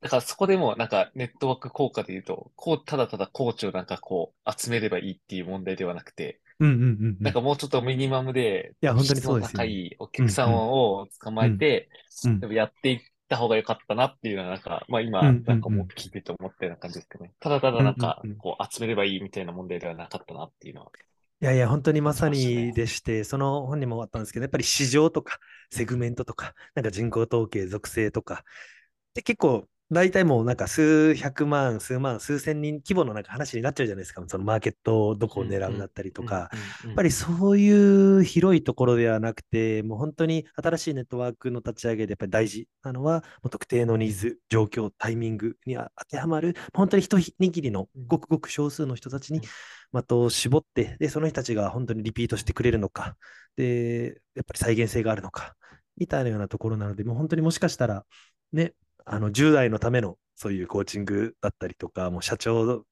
だからそこでもなんかネットワーク効果で言うと、こう、ただただコーチをなんかこう集めればいいっていう問題ではなくて、なんかもうちょっとミニマムで、いや、本当にそうです高いお客さんを捕まえて、やっていった方が良かったなっていうのは、なんか、まあ今、なんかもう聞いてて思ったような感じですけどね。ただただなんか、こう集めればいいみたいな問題ではなかったなっていうのは。いやいや、本当にまさにでして、その本にもあったんですけど、やっぱり市場とか、セグメントとか、なんか人口統計、属性とか、で結構大体もうなんか数百万、数万、数千人規模のなんか話になっちゃうじゃないですか。そのマーケットをどこを狙うだったりとか。やっぱりそういう広いところではなくて、もう本当に新しいネットワークの立ち上げでやっぱり大事なのは、もう特定のニーズ、状況、タイミングに当てはまる、本当に一握りのごくごく少数の人たちに的を絞って、で、その人たちが本当にリピートしてくれるのか、で、やっぱり再現性があるのか、みたいなようなところなので、もう本当にもしかしたら、ね、あの10代のためのそういうコーチングだったりとか、もう社長、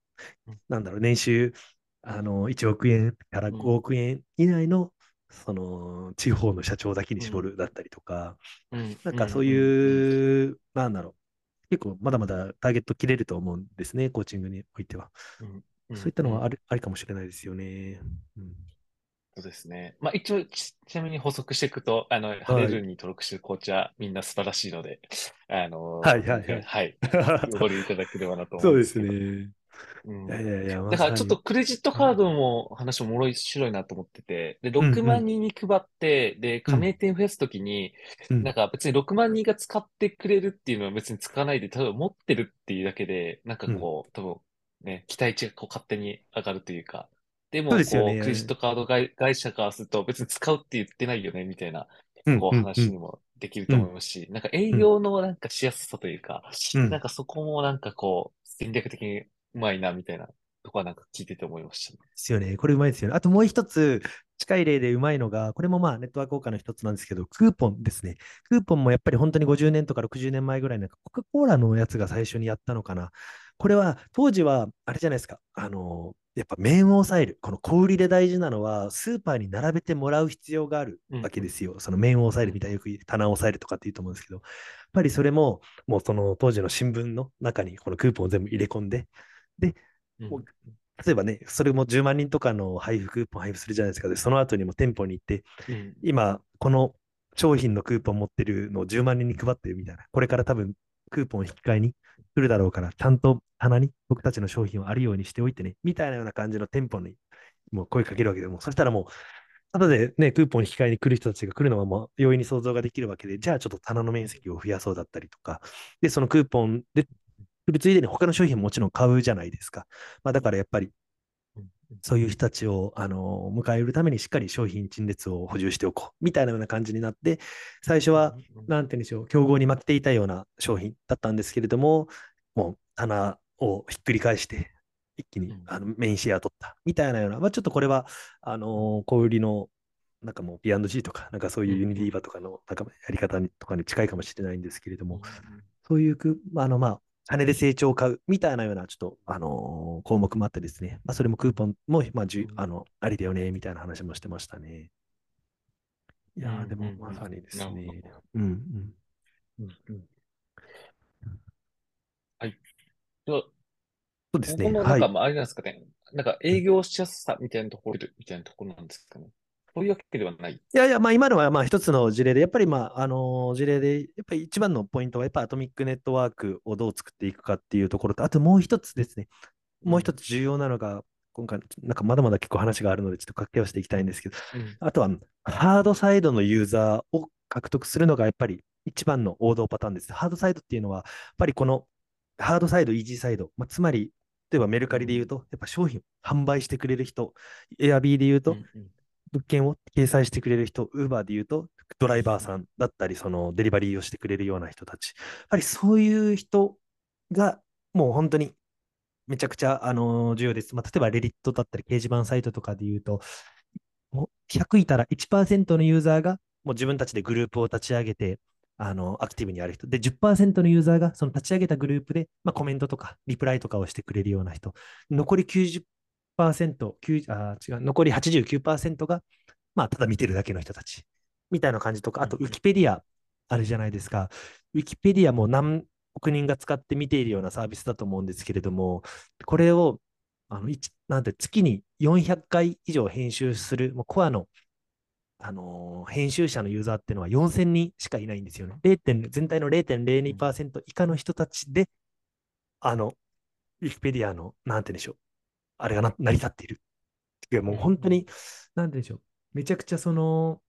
なんだろう、年収あの1億円から5億円以内のその地方の社長だけに絞るだったりとか、うん。なんかそううん。いう、なんだろう。結構まだまだターゲット切れると思うんですね、コーチングにおいては。うん。うんそういったのはあうんる、ありかもしれないですよね。うんそうですね。まあ一応ち、ちなみに補足していくと、あの、ハレルに登録してるコーチはみんな素晴らしいので、あの、はいはいはいはい。[laughs] ご利用いただければなと思そううんですです。ね。うんいやいやいや、だからちょっとまクレジットカードも話も面白いなと思ってて、で、んうん6万人に配って、で、加盟店増やすときに、さに、なんか別に6万人が使ってくれるっていうのは別に使わないで、ただ持ってるっていうだけで、なんかこう、多分ね、期待値がこう勝手に上がるというか、でも、こう、そうですよねクレジットカード会会社からすると別に使うって言ってないよね、みたいな、うんこううん話にもできると思いますし、なんか営業のなんかしやすさというか、うんなんかそこもなんかこう、戦略的にうまいな、みたいなとこはなんか聞いてて思いましたね。ですよね。これうまいですよね。あともう一つ、近い例でうまいのが、これもまあネットワーク効果の一つなんですけど、クーポンですね。クーポンもやっぱり本当に50年とか60年前ぐらいなんかコカ・コーラのやつが最初にやったのかな。これは当時はあれじゃないですか。あの、やっぱ面を抑える。この小売りで大事なのは、スーパーに並べてもらう必要があるわけですよ。その面を抑えるみたいな、よく棚を抑えるとかって言うと思うんですけど、やっぱりそれも、もうその当時の新聞の中にこのクーポンを全部入れ込んで、うん例えばね、それも10万人とかの配布、クーポン配布するじゃないですか。で、その後にも店舗に行って、うん今、この商品のクーポン持ってるのを10万人に配ってるみたいな。これから多分、クーポン引き換えに来るだろうから、ちゃんと棚に僕たちの商品をあるようにしておいてね、みたいなような感じの店舗にもう声かけるわけでも、そしたらもう、ただでね、クーポン引き換えに来る人たちが来るのはもう容易に想像ができるわけで、じゃあちょっと棚の面積を増やそうだったりとか、で、そのクーポンで来るついでに他の商品ももちろん買うじゃないですか。まあだからやっぱりそういう人たちを、あの迎えるためにしっかり商品陳列を補充しておこうみたいなような感じになって、最初は、なんて言うんでしょう、競合に負けていたような商品だったんですけれども、もう棚をひっくり返して、一気にうん。あのメインシェア取ったみたいなような、まあ、ちょっとこれは、あの小売りの、なんかもう P&G とか、なんかそういうユニディーバとかのなんかやり方にとかに近いかもしれないんですけれども、そういうあの、まあ、金で成長を買うみたいなような、ちょっと、あのー項目もあってですね、まあ、それもクーポンも、まあ、じあの、ありだよね、みたいな話もしてましたね。いやー、でもまさにですねほ。うんうん。うんうんはい。そうですね。ここのはないんか、まああれなんですかね。なんか営業しやすさみたいなところみたいなところなんですかね。そういうわけではない。いやいや、まあ今のはまあ一つの事例で、やっぱりまあ、あのー事例で、やっぱり一番のポイントは、やっぱアトミックネットワークをどう作っていくかっていうところと、あともう一つですね、もう一つ重要なのが、今回、なんかまだまだ結構話があるので、ちょっと掛け合わせていきたいんですけど、うん。あとは、ハードサイドのユーザーを獲得するのがやっぱり一番の王道パターンです。ハードサイドっていうのは、やっぱりこのハードサイド、イージーサイド、まあ、つまり、例えばメルカリで言うと、やっぱ商品販売してくれる人、エアビーで言うと、物件を掲載してくれる人、ウーバーで言うと、ドライバーさんだったり、そのデリバリーをしてくれるような人たち。やっぱりそういう人が、もう本当にめちゃくちゃ、あの重要です。まあ、例えばレディットだったり、掲示板サイトとかで言うと、もう100いたら1%のユーザーが、もう自分たちでグループを立ち上げて、あの、アクティブにやる人。で、10%のユーザーが、その立ち上げたグループで、まあ、コメントとか、リプライとかをしてくれるような人。残り90、9あー違う、残り89%が、まあ、ただ見てるだけの人たち。みたいな感じとか、あと、うんウィキペディアあるじゃないですか。ウィキペディアも何億人が使って見ているようなサービスだと思うんですけれども、これを、あの、一なんて月に400回以上編集する、もうコアの、あのー編集者のユーザーっていうのは4000人しかいないんですよね。0. 全体の0.02%以下の人たちで、あの、ウィキペディアの、なんて言うんでしょう、あれがな成り立っている。いや、もう本当に、なんでしょう、めちゃくちゃその、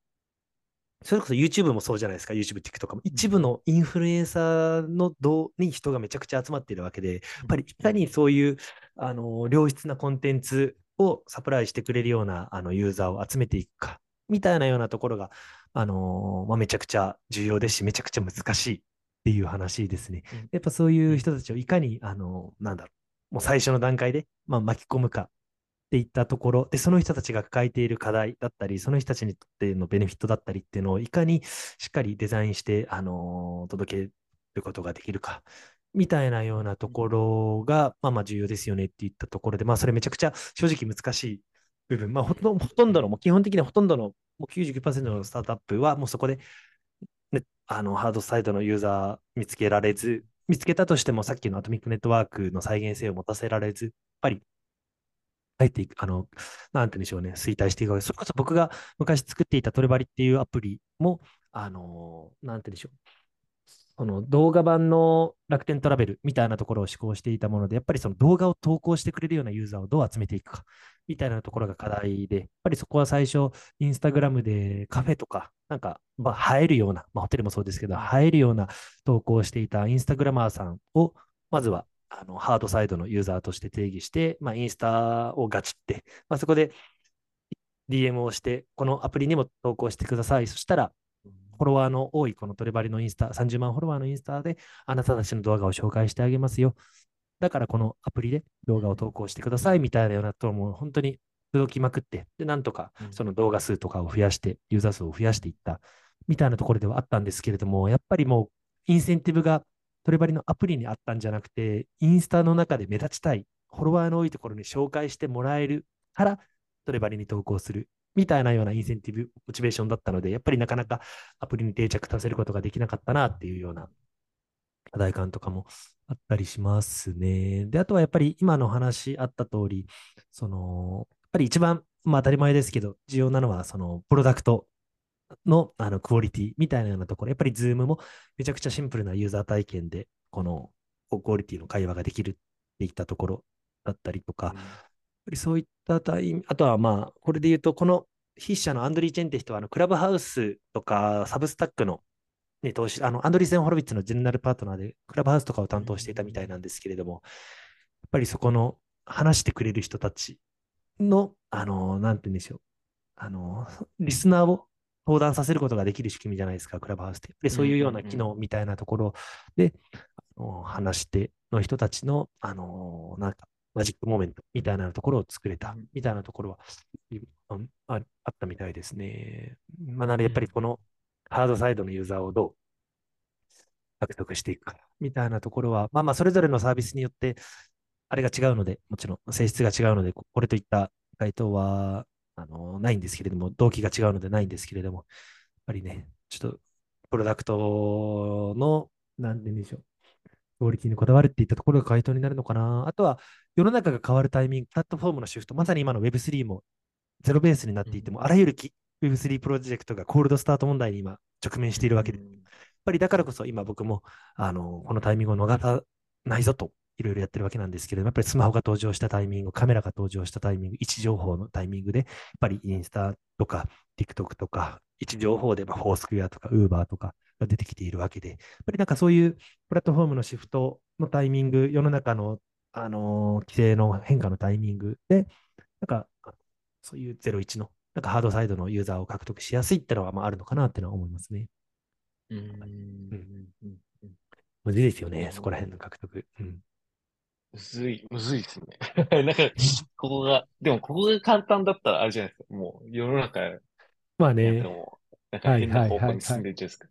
それこそ YouTube もそうじゃないですか、YouTube、TikTok も。一部のインフルエンサーのどに人がめちゃくちゃ集まっているわけで、やっぱりいかにそういう、あの、良質なコンテンツをサプライしてくれるようなあのユーザーを集めていくか、みたいなようなところが、あのまあ、めちゃくちゃ重要ですし、めちゃくちゃ難しいっていう話ですね。うん。やっぱそういう人たちをいかに、あのなんだろう、もう最初の段階で、まあ、巻き込むかっていったところ、で、その人たちが抱えている課題だったり、その人たちにとってのベネフィットだったりっていうのをいかにしっかりデザインして、あの届けることができるか、みたいなようなところが、まあまあ重要ですよねっていったところで、まあそれめちゃくちゃ正直難しい部分、まあほとんどほとんどの、もう基本的にはほとんどのもう99%のスタートアップはもうそこで、ね、あのハードサイドのユーザー見つけられず、見つけたとしてもさっきのアトミックネットワークの再現性を持たせられず、やっぱり入っていく、あの、なんて言うんでしょうね、衰退していくわけです。それこそ僕が昔作っていたトレバリっていうアプリも、あの、なんて言うんでしょう。その動画版の楽天トラベルみたいなところを施行していたもので、やっぱりその動画を投稿してくれるようなユーザーをどう集めていくかみたいなところが課題で、やっぱりそこは最初、インスタグラムでカフェとか、なんか、まあ、映えるような、まあ、ホテルもそうですけど、映えるような投稿をしていたインスタグラマーさんを、まずはあのハードサイドのユーザーとして定義して、まあ、インスタをガチって、まあ、そこで DM をして、このアプリにも投稿してください。そしたら、フォロワーの多いこのトレバリのインスタ、30万フォロワーのインスタで、あなたたちの動画を紹介してあげますよ。だからこのアプリで動画を投稿してくださいみたいなようなと、もう本当に届きまくって、で、なんとかその動画数とかを増やして、ユーザー数を増やしていったみたいなところではあったんですけれども、やっぱりもうインセンティブがトレバリのアプリにあったんじゃなくて、インスタの中で目立ちたい、フォロワーの多いところに紹介してもらえるから、トレバリに投稿するみたいなようなインセンティブ、モチベーションだったので、やっぱりなかなかアプリに定着させることができなかったなっていうような課題感とかもあったりしますね。で、あとはやっぱり今の話あった通り、その、やっぱり一番、まあ当たり前ですけど、重要なのは、その、プロダクトのあのクオリティみたいなようなところ、やっぱり Zoom もめちゃくちゃシンプルなユーザー体験で、このクオリティの会話ができるっていったところだったりとか、りそういったタイあとはまあ、これで言うと、この筆者のアンドリー・チェンって人は、あのクラブハウスとかサブスタックの、ね、投資、あのアンドリーセン・ホロビッツのジェネラルパートナーで、クラブハウスとかを担当していたみたいなんですけれども、やっぱりそこの話してくれる人たちの、あの、なんて言うんでしょう、あの、リスナーを登壇させることができる仕組みじゃないですか、クラブハウスって。でそういうような機能みたいなところで、話し手の人たちの、あのなんか、マジックモメントみたいなところを作れたみたいなところは、ああったみたいですね。まあ、なので、やっぱりこのハードサイドのユーザーをどう獲得していくかみたいなところは、まあまあ、それぞれのサービスによって、あれが違うので、もちろん性質が違うので、これといった回答はあの、ないんですけれども、動機が違うのでないんですけれども、やっぱりね、ちょっと、プロダクトの、なんて言うんでしょう、クオリティにこだわるっていったところが回答になるのかな。あとは、世の中が変わるタイミング、プラットフォームのシフト、まさに今の Web3 もゼロベースになっていても、うん、あらゆる Web3 プロジェクトがコールドスタート問題に今直面しているわけで、うん、やっぱりだからこそ今僕もあのこのタイミングを逃さないぞといろいろやってるわけなんですけれども、やっぱりスマホが登場したタイミング、カメラが登場したタイミング、位置情報のタイミングで、やっぱりインスタとか TikTok とか、位置情報で、まあ、フォースクエアとか Uber とかが出てきているわけで、やっぱりなんかそういうプラットフォームのシフトのタイミング、世の中の、あのー、規制の変化のタイミングで、なんかそういう01の、なんかハードサイドのユーザーを獲得しやすいってのはまああるのかなってのは思いますね。うん。うん。むずいですよね、そこら辺の獲得。うんむずい、むずいですね。[laughs] なんか、ここが、でもここが簡単だったらあれじゃないですか。もう世の中、まあね。もなんか変な方向に進んでるじゃないですか。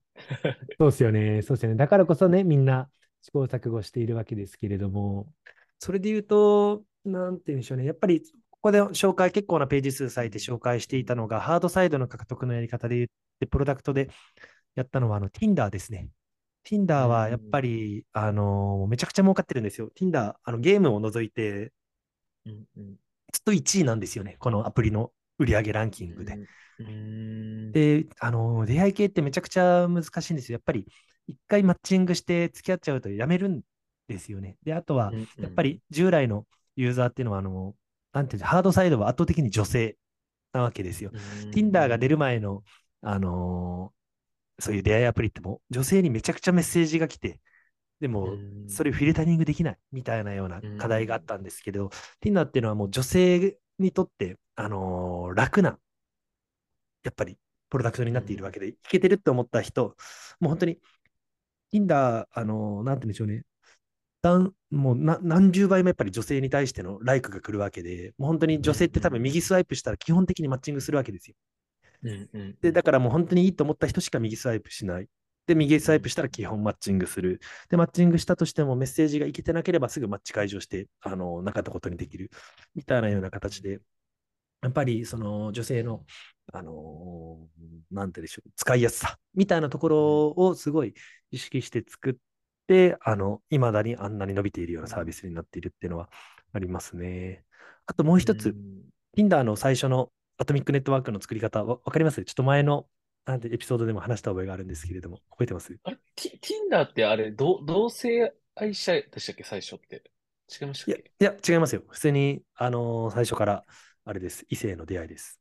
そうですよね。そうですよね。だからこそね、みんな試行錯誤しているわけですけれども、それで言うと、なんて言うんでしょうね。やっぱり、ここで紹介、結構なページ数割いて紹介していたのが、ハードサイドの獲得のやり方で言って、プロダクトでやったのは、あの、Tinder ですね。Tinder はやっぱり、あのーめちゃくちゃ儲かってるんですよ。Tinder、あのゲームを除いて、うんうん、ずっと1位なんですよね。このアプリの売上ランキングで。で、あのー出会い系ってめちゃくちゃ難しいんですよ。やっぱり、一回マッチングして付き合っちゃうとやめるんですよね。で、あとは、やっぱり従来のユーザーっていうのは、あのーなんていうハードサイドは圧倒的に女性なわけですよ。Tinder が出る前の、あのそういう出会いアプリっても女性にめちゃくちゃメッセージが来て、でも、それフィルタリングできないみたいなような課題があったんですけど、Tinder っていうのはもう女性にとって、あのー、楽な、やっぱりプロダクトになっているわけで、いけてるって思った人、もう本当に、Tinder、あのー、なんて言うんでしょうね、もう何十倍もやっぱり女性に対してのライクが来るわけで、もう本当に女性って多分右スワイプしたら基本的にマッチングするわけですよ。うんうん、で、だからもう本当にいいと思った人しか右スワイプしない。で、右スワイプしたら基本マッチングする。で、マッチングしたとしてもメッセージがいけてなければすぐマッチ解除して、あの、なかったことにできる。みたいなような形で、やっぱりその女性のあのーなんてでしょう、使いやすさみたいなとこうんろをすごい意識して作って、あの、未だにあんなに伸びているようなサービスになっているっていうのはありますね。あともう一つ、うん Tinder の最初のアトミックネットワークの作り方、わわかります？ちょっと前のなんてエピソードでも話した覚えがあるんですけれども、覚えてます？あれ、Tinder ってあれ、同同性愛者でしたっけ、最初って。違いましたっけ？いや、違いますよ。普通に、あのー最初から、あれです。異性の出会いです。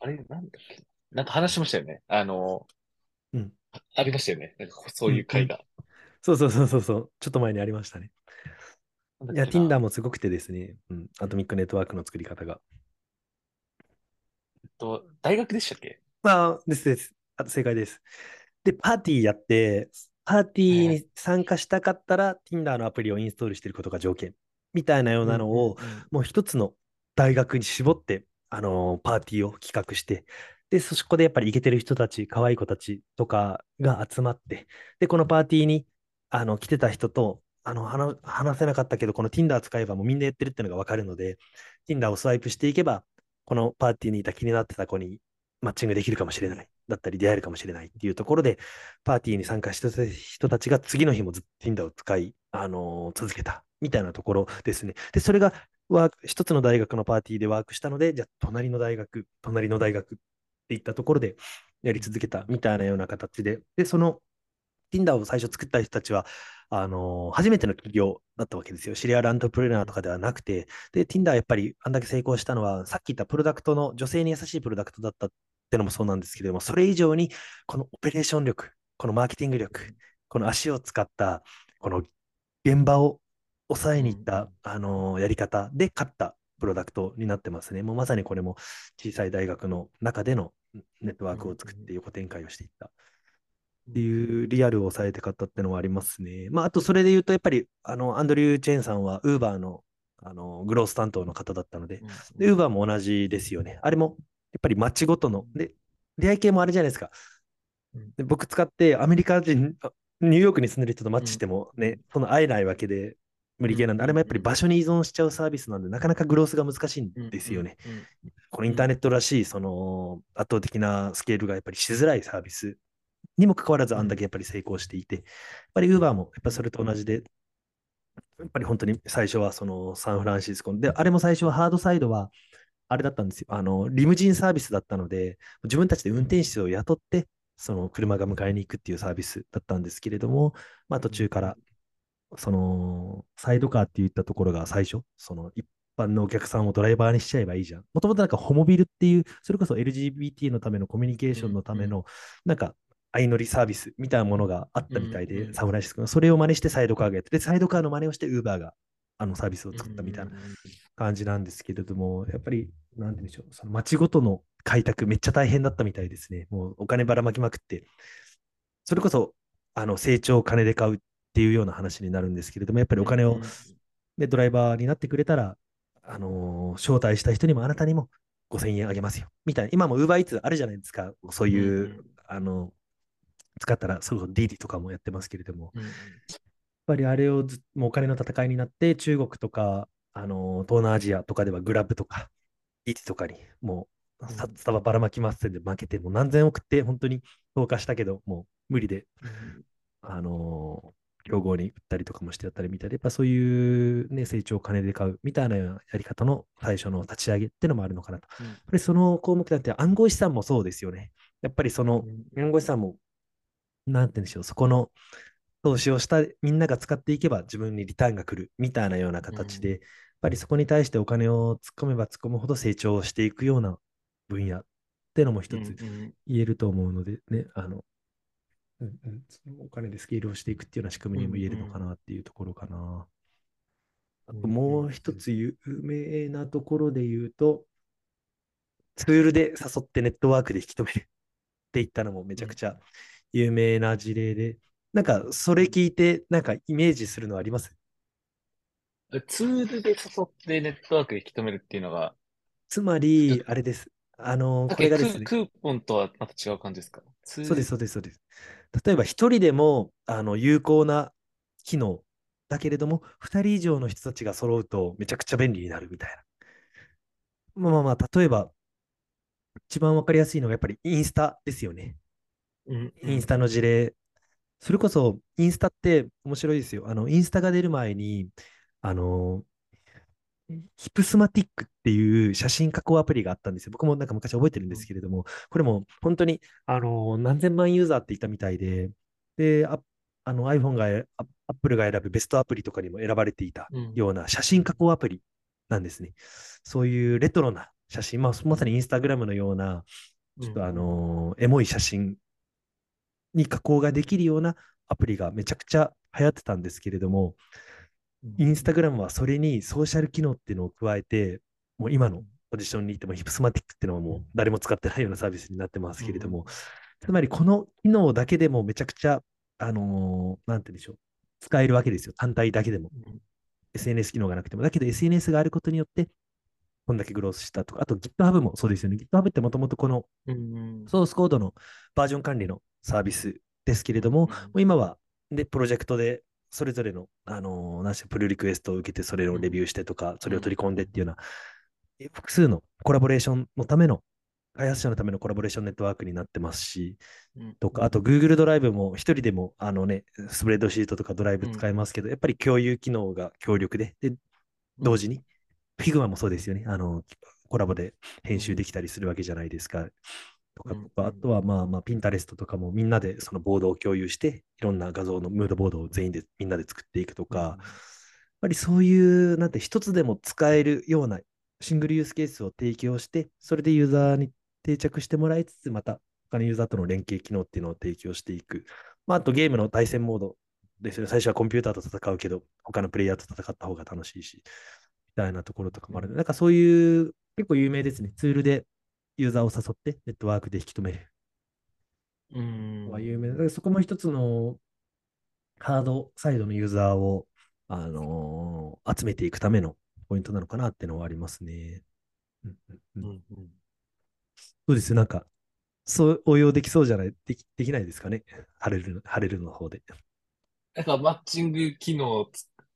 あれ、なんだっけ？なんか話しましたよね。あの、うんあありましたよね。なんかそういう会が。そうそうそうそうそう。ちょっと前にありましたね。いや、Tinder もすごくてですね、うん、アトミックネットワークの作り方が。えっと、大学でしたっけ？まあ、ですです。あ正解です。で、パーティーやって、パーティーに参加したかったら、Tinder のアプリをインストールしていることが条件。みたいなようなのを、もう一つの大学に絞って、あのーパーティーを企画して、で、そこでやっぱりイケてる人たち、可愛い子たちとかが集まって、で、このパーティーに、あの、来てた人と、あの、話話せなかったけど、この Tinder 使えばもうみんなやってるっていうのがわかるので、Tinder をスワイプしていけば、このパーティーにいた気になってた子にマッチングできるかもしれない。だったり出会えるかもしれないっていうところで、パーティーに参加した人たちが次の日もずっと Tinder を使い、あのー続けたみたいなところですね。で、それがワーク一つの大学のパーティーでワークしたので、じゃあ隣の大学、隣の大学っていったところでやり続けたみたいなような形で、で、その Tinder を最初作った人たちは、あのー初めての企業だったわけですよ。シリアルアントプレーナーとかではなくて、で、Tinder やっぱりあんだけ成功したのは、さっき言ったプロダクトの女性に優しいプロダクトだったってのもそうなんですけれども、それ以上にこのオペレーション力、このマーケティング力、この足を使った、この現場を抑えに行った、あのーやり方で勝ったプロダクトになってますね。もうまさにこれも小さい大学の中でのネットワークを作って横展開をしていった。っていうリアルを抑えて買ったってのはありますね。まあ、あとそれで言うと、やっぱり、あの、アンドリュー・チェーンさんは、ウーバーの、あの、グロース担当の方だったので、で、ウーバーも同じですよね。あれも、やっぱり街ごとの、で、出会い系もあれじゃないですか。うん。で僕使って、アメリカ人、あニューヨークに住んでる人とマッチしてもね、その会えないわけで、無理ゲーなんで、うん。あれもやっぱり場所に依存しちゃうサービスなんで、なかなかグロースが難しいんですよね。このインターネットらしい、その圧倒的なスケールがやっぱりしづらいサービスにもかかわらず、あんだけやっぱり成功していて、やっぱり Uber もやっぱりそれと同じで、やっぱり本当に最初はそのサンフランシスコで、あれも最初はハードサイドは、あれだったんですよ。あの、リムジンサービスだったので、自分たちで運転手を雇って、その車が迎えに行くっていうサービスだったんですけれども、まあ途中から、その、サイドカーって言ったところが最初、その一般のお客さんをドライバーにしちゃえばいいじゃん。もともとなんかホモビルっていう、それこそ LGBT のためのコミュニケーションのための、なんか相乗りサービスみたいなものがあったみたいで、うんうんサンフランシスコのそれを真似してサイドカーがやって、で、サイドカーの真似をして Uber があのサービスを作ったみたいな感じなんですけれども、やっぱり、なんて言うんでしょう、その街ごとの開拓めっちゃ大変だったみたいですね。もうお金ばらまきまくって、それこそ、あの、成長を金で買うっていうような話になるんですけれども、やっぱりお金を、で、ドライバーになってくれたら、あのー招待した人にもあなたにも5000円あげますよ。みたいな。今も UberEats あるじゃないですか。そういう、うんうんあの、使ったら、それこそ DD とかもやってますけれども、うんうん。やっぱりあれをずもうお金の戦いになって、中国とか、あのー東南アジアとかではグラブとか、DD とかにもう、さうん。スタバばらまきますんで負けて、もう何千億って本当に投下したけど、もう無理で、あのー競合に売ったりとかもしてやったりみたいで、やっぱそういう、ね、成長を金で買うみたいなやり方の最初の立ち上げっていうのもあるのかなと。うん。やっぱりその項目だって暗号資産もそうですよね。やっぱりその暗号資産も、なんて言うんでしょう、そこの投資をしたみんなが使っていけば自分にリターンが来るみたいなような形で、うん。やっぱりそこに対してお金を突っ込めば突っ込むほど成長していくような分野っていうのも一つうんうん。言えると思うので、ね、あの、うんうん、そのお金でスケールをしていくっていうような仕組みにも言えるのかなっていうところかな。あともう一つ有名なところで言うと、ツールで誘ってネットワークで引き止めるって言ったのもめちゃくちゃ有名な事例で、なんかそれ聞いて、なんかイメージするのあります？ツールで誘ってネットワークで引き止めるっていうのが、つまり、あれです。あの、これがですね。クーポンとはまた違う感じですか？そうです、そうです、そうです。例えば、一人でもあの有効な機能だけれども、二人以上の人たちが揃うとめちゃくちゃ便利になるみたいな。まあまあまあ、例えば、一番わかりやすいのがやっぱりインスタですよね。うんインスタの事例。それこそ、インスタって面白いですよ。あの、インスタが出る前に、あの、ヒプスマティックっていう写真加工アプリがあったんですよ。僕もなんか昔覚えてるんですけれども、これも本当に、あの、何千万ユーザーっていたみたいで、で、ああの iPhone が、アップルが選ぶベストアプリとかにも選ばれていたうんような写真加工アプリなんですね。そういうレトロな写真、まあ、まさにインスタグラムのような、ちょっとあのエモい写真に加工ができるようなアプリがめちゃくちゃ流行ってたんですけれども、インスタグラムはそれにソーシャル機能っていうのを加えて、もう今のポジションにいてもヒプスマティックっていうのはもう誰も使ってないようなサービスになってますけれども、つまりこの機能だけでもめちゃくちゃ、あのーなんて言うんでしょう、使えるわけですよ。単体だけでも。SNS 機能がなくても。だけど SNS があることによって、こんだけグロースしたとか、あと GitHub もそうですよね。GitHub ってもともとこのうんソースコードのバージョン管理のサービスですけれども、もう今は、で、プロジェクトで、それぞれの、あのー、なんプルリクエストを受けて、それをレビューしてとか、それを取り込んでっていうような、え複数のコラボレーションのための、開発者のためのコラボレーションネットワークになってますし、とか、あと Google ドライブも一人でも、あのね、スプレッドシートとかドライブ使えますけど、やっぱり共有機能が強力で、で、同時に、Figma もそうですよね。あの、コラボで編集できたりするわけじゃないですか。とかとか、あとはまあまあ、ピンタレストとかもみんなでそのボードを共有して、いろんな画像のムードボードを全員でみんなで作っていくとか、やっぱりそういう、なんて一つでも使えるようなシングルユースケースを提供して、それでユーザーに定着してもらいつつ、また他のユーザーとの連携機能っていうのを提供していく。まあ、あとゲームの対戦モードですよね。最初はコンピューターと戦うけど、他のプレイヤーと戦った方が楽しいし、みたいなところとかもある。なんかそういう、結構有名ですね。ツールでユーザーを誘ってネットワークで引き止めるうんのは有名そこも一つのハードサイドのユーザーを、あのー集めていくためのポイントなのかなっていうのはありますね。うんうんうんうんうんそうです。なんか、そう応用できそうじゃない、できできないですかね？ハレル、ハレルの方で。なんかマッチング機能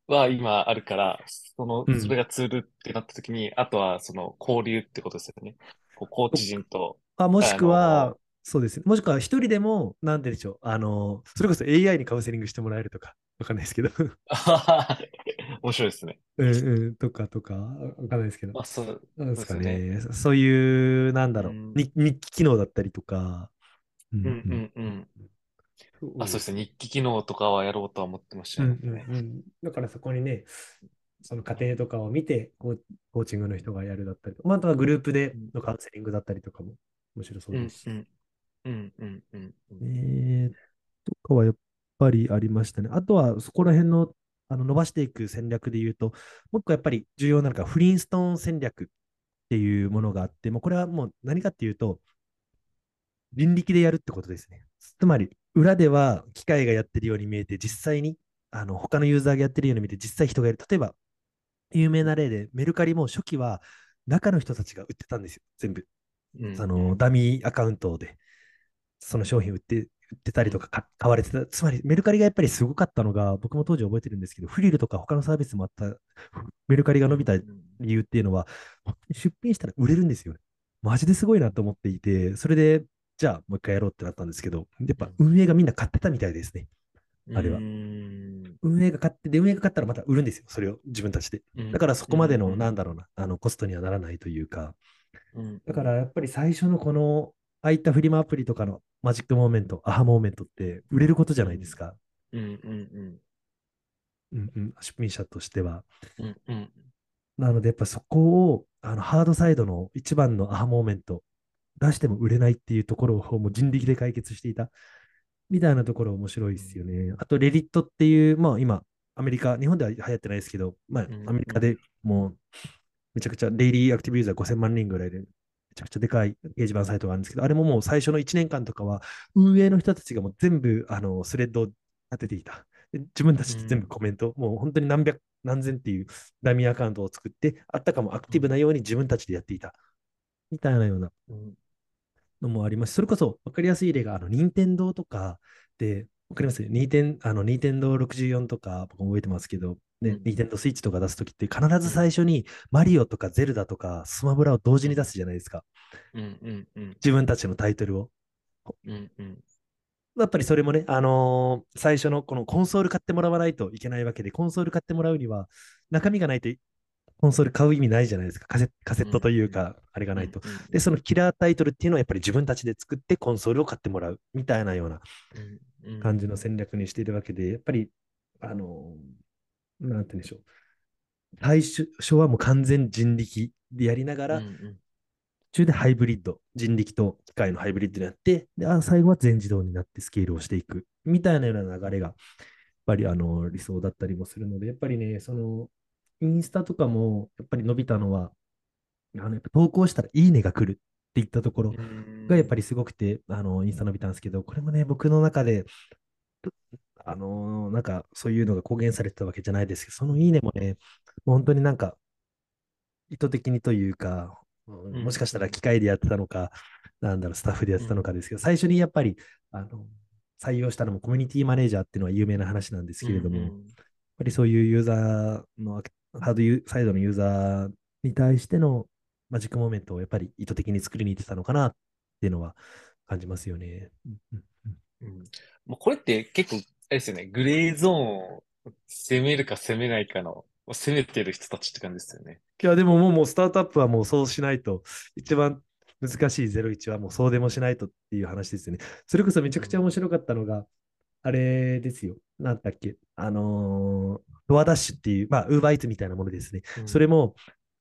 は今あるから、そのうん、それがツールってなった時に、あとはその交流ってことですよね。コーチ陣と、あ、もしくあはの、そうですね。もしくは一人でも、なんででしょう。あの、それこそ AI にカウンセリングしてもらえるとか、わかんないですけど。[laughs] 面白いですね。うんうん、とかとか、わかんないですけど。まあ、そう、なんですかそうですね。そういう、なんだろう、うん日日記機能だったりとか。うんうんうんうん。うんあ、そうですね。日記機能とかはやろうとは思ってましたうん。うんうん。だからそこにね、その過程とかを見てコー、チングの人がやるだったりまあ、あとはグループでのカウンセリングだったりとかも面白そううんですん。えー、とかはやっぱりありましたね。あとはそこら辺のあの伸ばしていく戦略で言うと、もう一個やっぱり重要なのがフリーンストーン戦略っていうものがあって、もうこれはもう何かっていうと、人力でやるってことですね。つまり、裏では機械がやってるように見えて、実際にあの他のユーザーがやってるように見えて、実際人がやる。例えば、有名な例で、メルカリも初期は中の人たちが売ってたんですよ、全部。うんあの、ダミーアカウントで、その商品売って、売ってたりとかか買われてた。つまり、メルカリがやっぱりすごかったのが、僕も当時覚えてるんですけど、フリルとか他のサービスもあった、メルカリが伸びた理由っていうのは、出品したら売れるんですよね。マジですごいなと思っていて、それで、じゃあもう一回やろうってなったんですけど、やっぱ運営がみんな買ってたみたいですね。あれはうん運営が買って、で、運営が買ったらまた売るんですよ。それを自分たちで。うんだからそこまでの、うんなんだろうな、あの、コストにはならないというか、うんだからやっぱり最初のこの、ああいったフリマアプリとかの magic moment、aha moment って売れることじゃないですか。うんうんうんうん、出品者としては。うんうんうんなのでやっぱそこを、あの、ハードサイドの一番のアハモーメント、出しても売れないっていうところをもう人力で解決していた。みたいなところ面白いですよね。あと、レディットっていう、まあ今、アメリカ、日本では流行ってないですけど、まあうんアメリカでもう、めちゃくちゃ、デイリーアクティブユーザー5000万人ぐらいで、めちゃくちゃでかい掲示板サイトがあるんですけど、あれももう最初の1年間とかは、運営の人たちがもう全部、あの、スレッドを立てていた。で自分たちで全部コメント、もう本当に何百、何千っていうダミーアカウントを作って、あったかもアクティブなように自分たちでやっていた。みたいなようなうんのもありますし。それこそ分かりやすい例が、あの、任天堂とかで、わかります？ニーテン、あの、ニーテンドー64とか、僕覚えてますけど、ね、うんニーテンドースイッチとか出すときって、必ず最初にマリオとかゼルダとかスマブラを同時に出すじゃないですか。うんうんうん自分たちのタイトルを。うんうんやっぱりそれもね、あのー最初のこのコンソール買ってもらわないといけないわけで、コンソール買ってもらうには、中身がないとコンソール買う意味ないじゃないですか。カセカセットというか、あれがないと。うんうんで、そのキラータイトルっていうのはやっぱり自分たちで作ってコンソールを買ってもらうみたいなような感じの戦略にしているわけで、やっぱり、あのーなんて言うんでしょう。最初はもう完全人力でやりながら、うんうん途中でハイブリッド、人力と機械のハイブリッドになって、であ最後は全自動になってスケールをしていくみたいなような流れが、やっぱりあの理想だったりもするので、やっぱりね、そのインスタとかもやっぱり伸びたのは、あのやっぱ投稿したらいいねが来るっていったところがやっぱりすごくて、あのインスタ伸びたんですけど、これもね、僕の中で、あのなんかそういうのが公言されてたわけじゃないですけど、そのいいねもね、もう本当になんか意図的にというか、ん。もしかしたら機械でやってたのか、なんだろう、スタッフでやってたのかですけど、最初にやっぱりあの採用したのもコミュニティマネージャーっていうのは有名な話なんですけれども、やっぱりそういうユーザーの、ハードユーサイドのユーザーに対してのマジックモーメントをやっぱり意図的に作りに行ってたのかなっていうのは感じますよね。うんうんうんうんもうこれって結構、あれですよね、グレーゾーンを攻めるか攻めないかの、攻めてる人たちって感じですよね。いや、でももうもうスタートアップはもうそうしないと、一番難しい01はもうそうでもしないとっていう話ですよね。それこそめちゃくちゃ面白かったのが、あれですよ。なんだっけ。あのードアダッシュっていう、まあ、ウーバーイーツみたいなものですね。それも、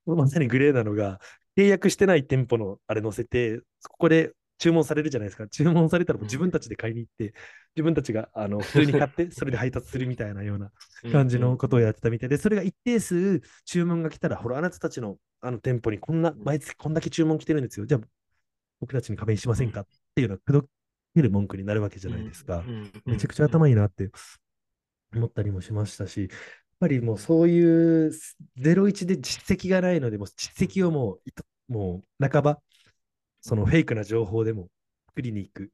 まさにグレーなのが、契約してない店舗のあれ載せて、ここで注文されるじゃないですか。注文されたらもう自分たちで買いに行って、自分たちがあの普通に買って、[laughs] それで配達するみたいなような感じのことをやってたみたいで、それが一定数注文が来たら、ほら、あなたたちのあの店舗にこんな、毎月こんだけ注文来てるんですよ。じゃあ、僕たちに加盟しませんか？っていうのは、ける文句になるわけじゃないですか。めちゃくちゃ頭いい。なって思ったりもしましたし、やっぱりもうそういう01で実績がないので、もう実績をもうもう半ば、そのフェイクな情報でも作りに行く。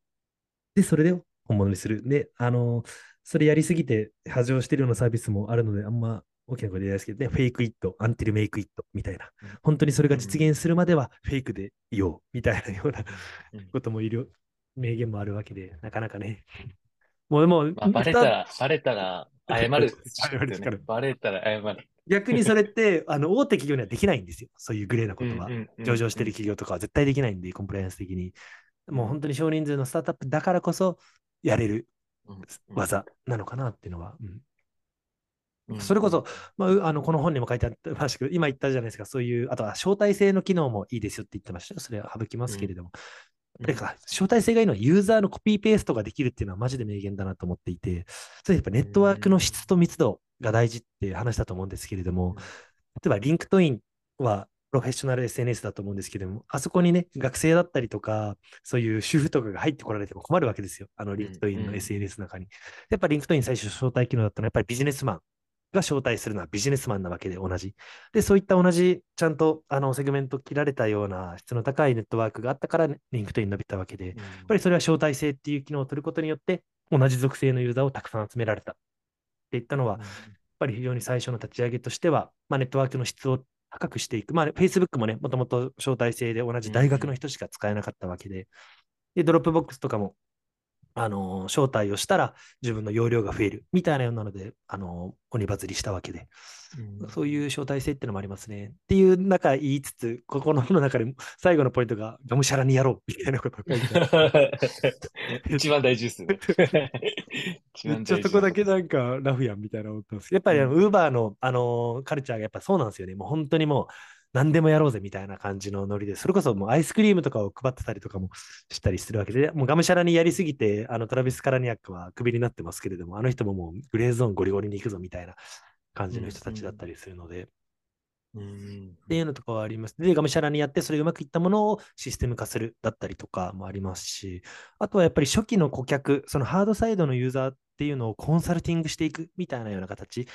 で、それで本物にする。で、あの、それやりすぎて破綻してるようなサービスもあるので、あんま大きな声で言えないですけどね、 fake it, until make it みたいなうん。本当にそれが実現するまではフェイクでいようみたいなようなうんこともいる、名言もあるわけで、なかなかね。[laughs] もう、もう、まあ、バレたら、バレたら謝るって謝るしかないバレたら謝る。逆にそれって、[laughs] あの、大手企業にはできないんですよ。そういうグレーなことは。上場してるき企業とかは絶対できないんで、コンプライアンス的に。もう本当に少人数のスタートアップだからこそ、やれる技なのかなっていうのは。うんそれこそ、まあう、あのこの本にも書いてありましたけど、今言ったじゃないですか、そういう、あとは招待制の機能もいいですよって言ってましたよ。それは省きますけれども。やっぱりか、招待制がいいのはユーザーのコピーペーストができるっていうのはマジで名言だなと思っていて、それやっぱネットワークの質と密度が大事って話だと思うんですけれども、例えば LinkedIn はプロフェッショナル SNS だと思うんですけれども、あそこにね、学生だったりとか、そういう主婦とかが入ってこられても困るわけですよ。あの LinkedIn のうんうん SNS の中に。やっぱ LinkedIn 最初招待機能だったのは、やっぱりビジネスマンが招待するのはビジネスマンなわけで同じ。で、そういった同じ、ちゃんとあのセグメント切られたような質の高いネットワークがあったから、 LinkedIn 伸びたわけで、やっぱりそれは招待制っていう機能を取ることによって、同じ属性のユーザーをたくさん集められたっていったのは、やっぱり非常に最初の立ち上げとしては、まあ、ネットワークの質を高くしていく。まあ、Facebook もね、もともと招待制で同じ大学の人しか使えなかったわけで、で、 Dropbox とかも、あのー招待をしたら自分の容量が増えるみたいなようなので、あのー鬼バズりしたわけで、そういう招待制ってのもありますね。っていう中言いつつ、ここの本の中で最後のポイントが、がむしゃらにやろうみたいなことを書いて [laughs] 一番大事ですね。[laughs] 一めっちゃ番大事そこだけなんかラフやんみたいな思ったんです。やっぱりウーバーの、あのーカルチャーがやっぱそうなんですよね。もう本当にもう何でもやろうぜみたいな感じのノリで、それこそもうアイスクリームとかを配ってたりとかもしたりするわけで、もうがむしゃらにやりすぎて、あのトラビス・カラニアックはクビになってますけれども、あの人ももうグレーゾーンゴリゴリに行くぞみたいな感じの人たちだったりするので、うんっていうのとかはあります。で、がむしゃらにやって、それがうまくいったものをシステム化するだったりとかもありますし、あとはやっぱり初期の顧客、そのハードサイドのユーザーっていうのをコンサルティングしていくみたいなような形。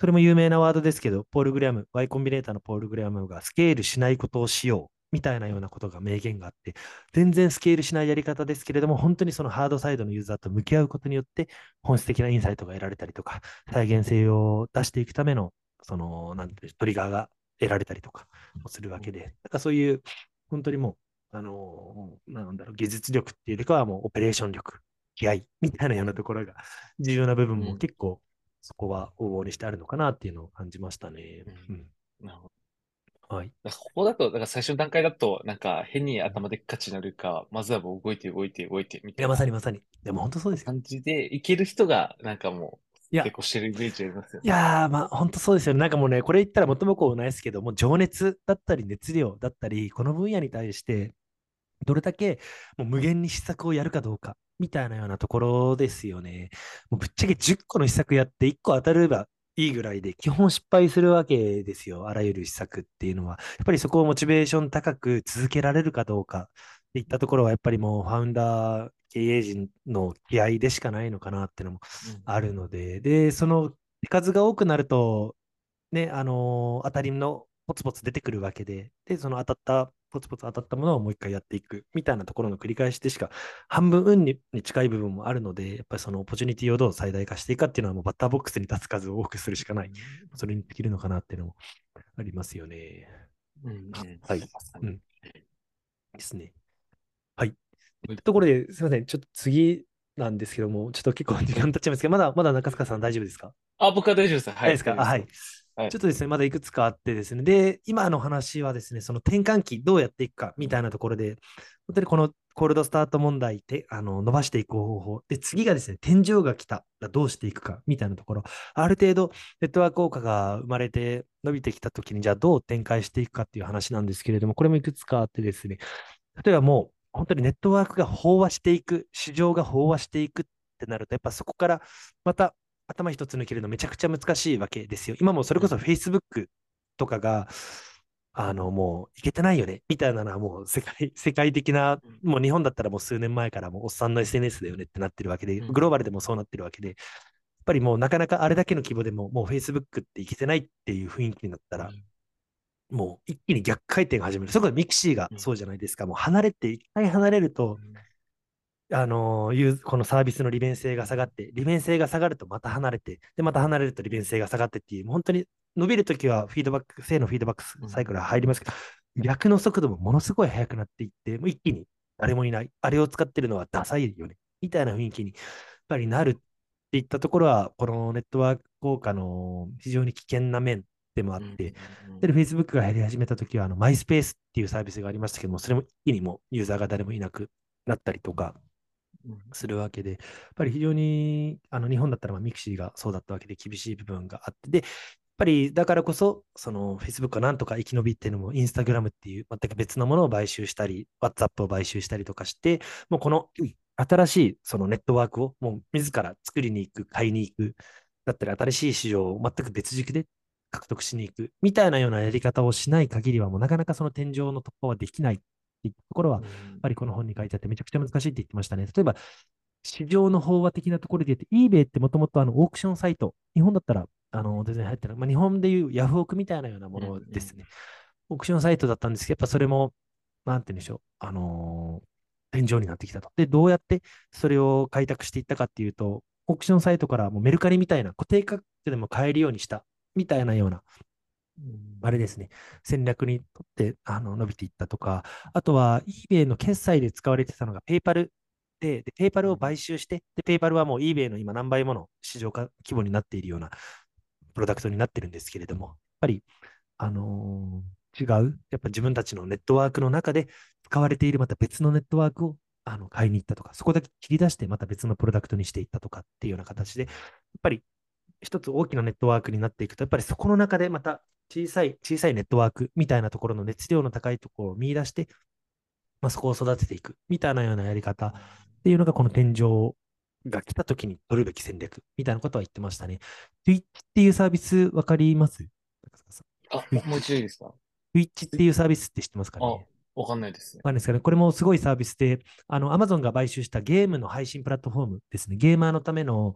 それも有名なワードですけど、ポール・グレアム、Y コンビネーターのポール・グレアムがスケールしないことをしようみたいなようなことが明言があって、全然スケールしないやり方ですけれども、本当にそのハードサイドのユーザーと向き合うことによって、本質的なインサイトが得られたりとか、再現性を出していくための、その、なんていうトリガーが得られたりとかもするわけで、なんかそういう、本当にもう、あの、なんだろう、技術力っていうよりかはもうオペレーション力、気合みたいなようなところが重要な部分も結構、そこは往々にしてあるのかなっていうのを感じましたね。うん。なるほど。はい。ここだと、だから最初の段階だと、なんか変に頭でっかちになるか、まずはもう動いて動いて動いてみたいな。いや、まさにまさに。でも本当そうですよ。感じで、いける人が、なんかもう、いや、結構してるイメージありますよね。いやー、まあ、本当そうですよね。なんかもうね、これ言ったら元もこうないですけども、情熱だったり熱量だったり、この分野に対して、どれだけもう無限に施策をやるかどうか、みたいなようなところですよね。もうぶっちゃけ10個の施策やって1個当たればいいぐらいで、基本失敗するわけですよ。あらゆる施策っていうのは。やっぱりそこをモチベーション高く続けられるかどうかっていったところは、やっぱりもうファウンダー、経営陣の気合でしかないのかなっていうのもあるので、うん、で、その手数が多くなると、ね、あのー、当たりのポツポツ出てくるわけで、で、その当たった、ポツポツ当たったものをもう一回やっていくみたいなところの繰り返しでしか、半分運に近い部分もあるので、やっぱりそのオポチュニティをどう最大化していくかっていうのは、もうバッターボックスに立つ数を多くするしかない。それにできるのかなっていうのもありますよね。うん、はい。うん。ですね。はい。ところで、すみません。ちょっと次なんですけども、ちょっと結構時間経っちゃいますけど、まだ、まだ中塚さん大丈夫ですか？あ、僕は大丈夫です。はい。ですか？あはい。はい、ちょっとですね、まだいくつかあってですね、で、今の話はですね、その転換期どうやっていくかみたいなところで、本当にこのコールドスタート問題であの伸ばしていく方法。で、次がですね、天井が来たらどうしていくかみたいなところ。ある程度ネットワーク効果が生まれて伸びてきたときに、じゃあどう展開していくかっていう話なんですけれども、これもいくつかあってですね、例えばもう本当にネットワークが飽和していく、市場が飽和していくってなると、やっぱそこからまた頭一つ抜けるのめちゃくちゃ難しいわけですよ。今もそれこそ Facebook とかが、あの、もういけてないよね、みたいなのはもう世界、[laughs] 世界的な、もう日本だったらもう数年前からもうおっさんの SNS だよねってなってるわけで、グローバルでもそうなってるわけで、やっぱりもうなかなかあれだけの規模でももう Facebook っていけてないっていう雰囲気になったら、もう一気に逆回転が始める。そこで mixi がそうじゃないですか。もう離れて、一回離れると、あのー、このサービスの利便性が下がって、利便性が下がるとまた離れて、で、また離れると利便性が下がってっていう、本当に伸びるときはフィードバック、正のフィードバックサイクルが入りますけど、うん、逆の速度もものすごい速くなっていって、もう一気に誰もいない、あれを使ってるのはダサいよね、みたいな雰囲気にやっぱりなるっていったところは、このネットワーク効果の非常に危険な面でもあって、で、Facebook が減り始めたときは、あの、 Myspace っていうサービスがありましたけども、それも一気にもユーザーが誰もいなくなったりとか、するわけで、やっぱり非常にあの日本だったらまあ mixi がそうだったわけで厳しい部分があって、で、やっぱりだからこそ、その Facebook がなんとか生き延びっていうのも、インスタグラムっていう全く別のものを買収したり、WhatsApp を買収したりとかして、もうこの新しいそのネットワークをもう自ら作りに行く、買いに行く、だったり新しい市場を全く別軸で獲得しに行くみたいなようなやり方をしない限りは、もうなかなかその天井の突破はできないっていったところは、やっぱりこの本に書いてあってめちゃくちゃ難しいって言ってましたね。例えば、市場の飽和的なところで言って、eBay ってもともとあのオークションサイト、日本だったらあの全然入ってない、まあ、日本でいうヤフオクみたいなようなものですね。オークションサイトだったんですけど、やっぱそれも、なんて言うんでしょう、あのー、天井になってきたと。で、どうやってそれを開拓していったかっていうと、オークションサイトからもうメルカリみたいな固定価格でも買えるようにしたみたいなようなあれですね、戦略にとってあの伸びていったとか、あとは eBay の決済で使われてたのが PayPal で、で PayPal を買収して、で PayPal はもう eBay の今何倍もの市場規模になっているようなプロダクトになってるんですけれども、やっぱり、あのー、違う、やっぱ自分たちのネットワークの中で使われているまた別のネットワークをあの買いに行ったとか、そこだけ切り出してまた別のプロダクトにしていったとかっていうような形で、やっぱり一つ大きなネットワークになっていくと、やっぱりそこの中でまた小さい、小さいネットワークみたいなところの熱量の高いところを見出して、まあ、そこを育てていくみたいなようなやり方っていうのがこの天井が来た時に取るべき戦略みたいなことは言ってましたね。Twitch っていうサービスわかります？あ、もう一度いいですか ?Twitch っていうサービスって知ってますかね？わかんないですね。わかんないですかね。これもすごいサービスで、あの、Amazon が買収したゲームの配信プラットフォームですね。ゲーマーのための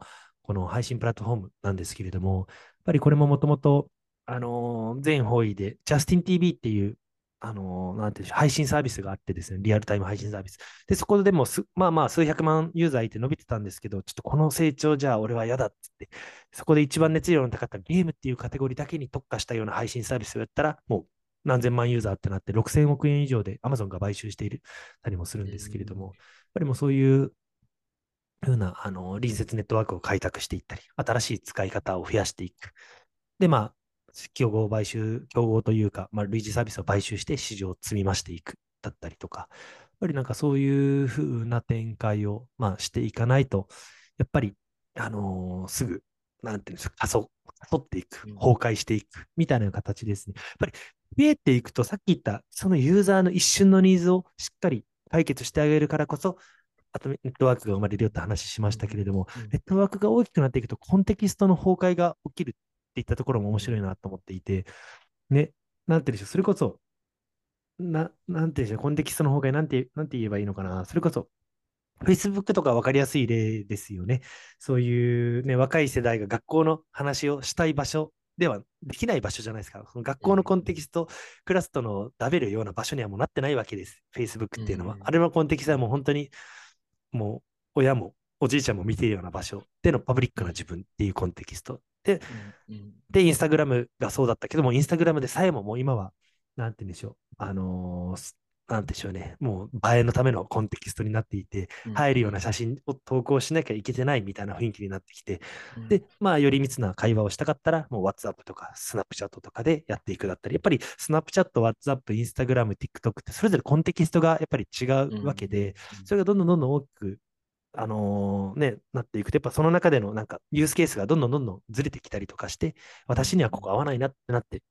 この配信プラットフォームなんですけれども、やっぱりこれももともとあのー、全方位で、ジャスティン TV っていうあの、なんていう配信サービスがあってですね、リアルタイム配信サービス。で、そこでもす、まあまあ、数百万ユーザーいて伸びてたんですけど、ちょっとこの成長じゃ俺は嫌だっつって、そこで一番熱量の高かったゲームっていうカテゴリーだけに特化したような配信サービスをやったら、もう何千万ユーザーってなって6000億円以上で Amazon が買収しているたりもするんですけれども、やっぱりもうそういうふうなあの隣接ネットワークを開拓していったり、新しい使い方を増やしていく。で、まあ、競合買収、競合というか、まあ、類似サービスを買収して市場を積み増していくだったりとか、やっぱりなんかそういうふうな展開を、まあ、していかないと、やっぱり、あのー、すぐ、なんていうんですか、加速、加速っていく、崩壊していく、みたいな形ですね。やっぱり増えていくと、さっき言った、そのユーザーの一瞬のニーズをしっかり解決してあげるからこそ、あとネットワークが生まれるよって話しましたけれども、ネットワークが大きくなっていくと、コンテキストの崩壊が起きるっていったところも面白いなと思っていて、ね、なんていうんでしょう、それこそ、な、なんていうんでしょう、コンテキストの方がなんて、なんて言えばいいのかな、それこそ、Facebook とか分かりやすい例ですよね。そういうね、若い世代が学校の話をしたい場所ではできない場所じゃないですか。その学校のコンテキスト、クラスとの食べるような場所にはもうなってないわけです。Facebook っていうのは。あれのコンテキストはもう本当に、もう親もおじいちゃんも見ているような場所でのパブリックな自分っていうコンテキスト。で、で、インスタグラムがそうだったけども、インスタグラムでさえももう今は、なんて言うんでしょう、あのー、なんでしょうね、もう映えのためのコンテキストになっていて、入るような写真を投稿しなきゃいけてないみたいな雰囲気になってきて、で、まあ、より密な会話をしたかったら、もう WhatsApp とか Snapchat とかでやっていくだったり、やっぱり Snapchat、WhatsApp、Instagram、TikTok ってそれぞれコンテキストがやっぱり違うわけで、それがどんどんどんどん大きくあのー、ね、なっていくと、やっぱその中でのなんかユースケースがどんどんどんどんずれてきたりとかして、私にはここ合わないなってなって、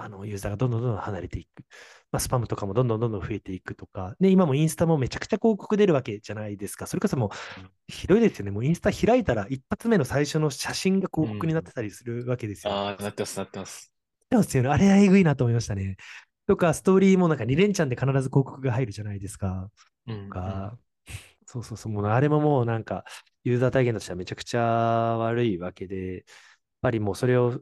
あのユーザーがどんどんどんどん離れていく。まあ、スパムとかもどんどんどんどん増えていくとか、で、今もインスタもめちゃくちゃ広告出るわけじゃないですか。それこそもう、ひどいですよね。もうインスタ開いたら一発目の最初の写真が広告になってたりするわけですよ。うん、ああ、なってます、なってます。ますよね。あれはえぐいなと思いましたね。とか、ストーリーもなんか2連チャンで必ず広告が入るじゃないですか。うん、か、そうそうそう、もうあれももうなんか、ユーザー体験としてはめちゃくちゃ悪いわけで、やっぱりもうそれを、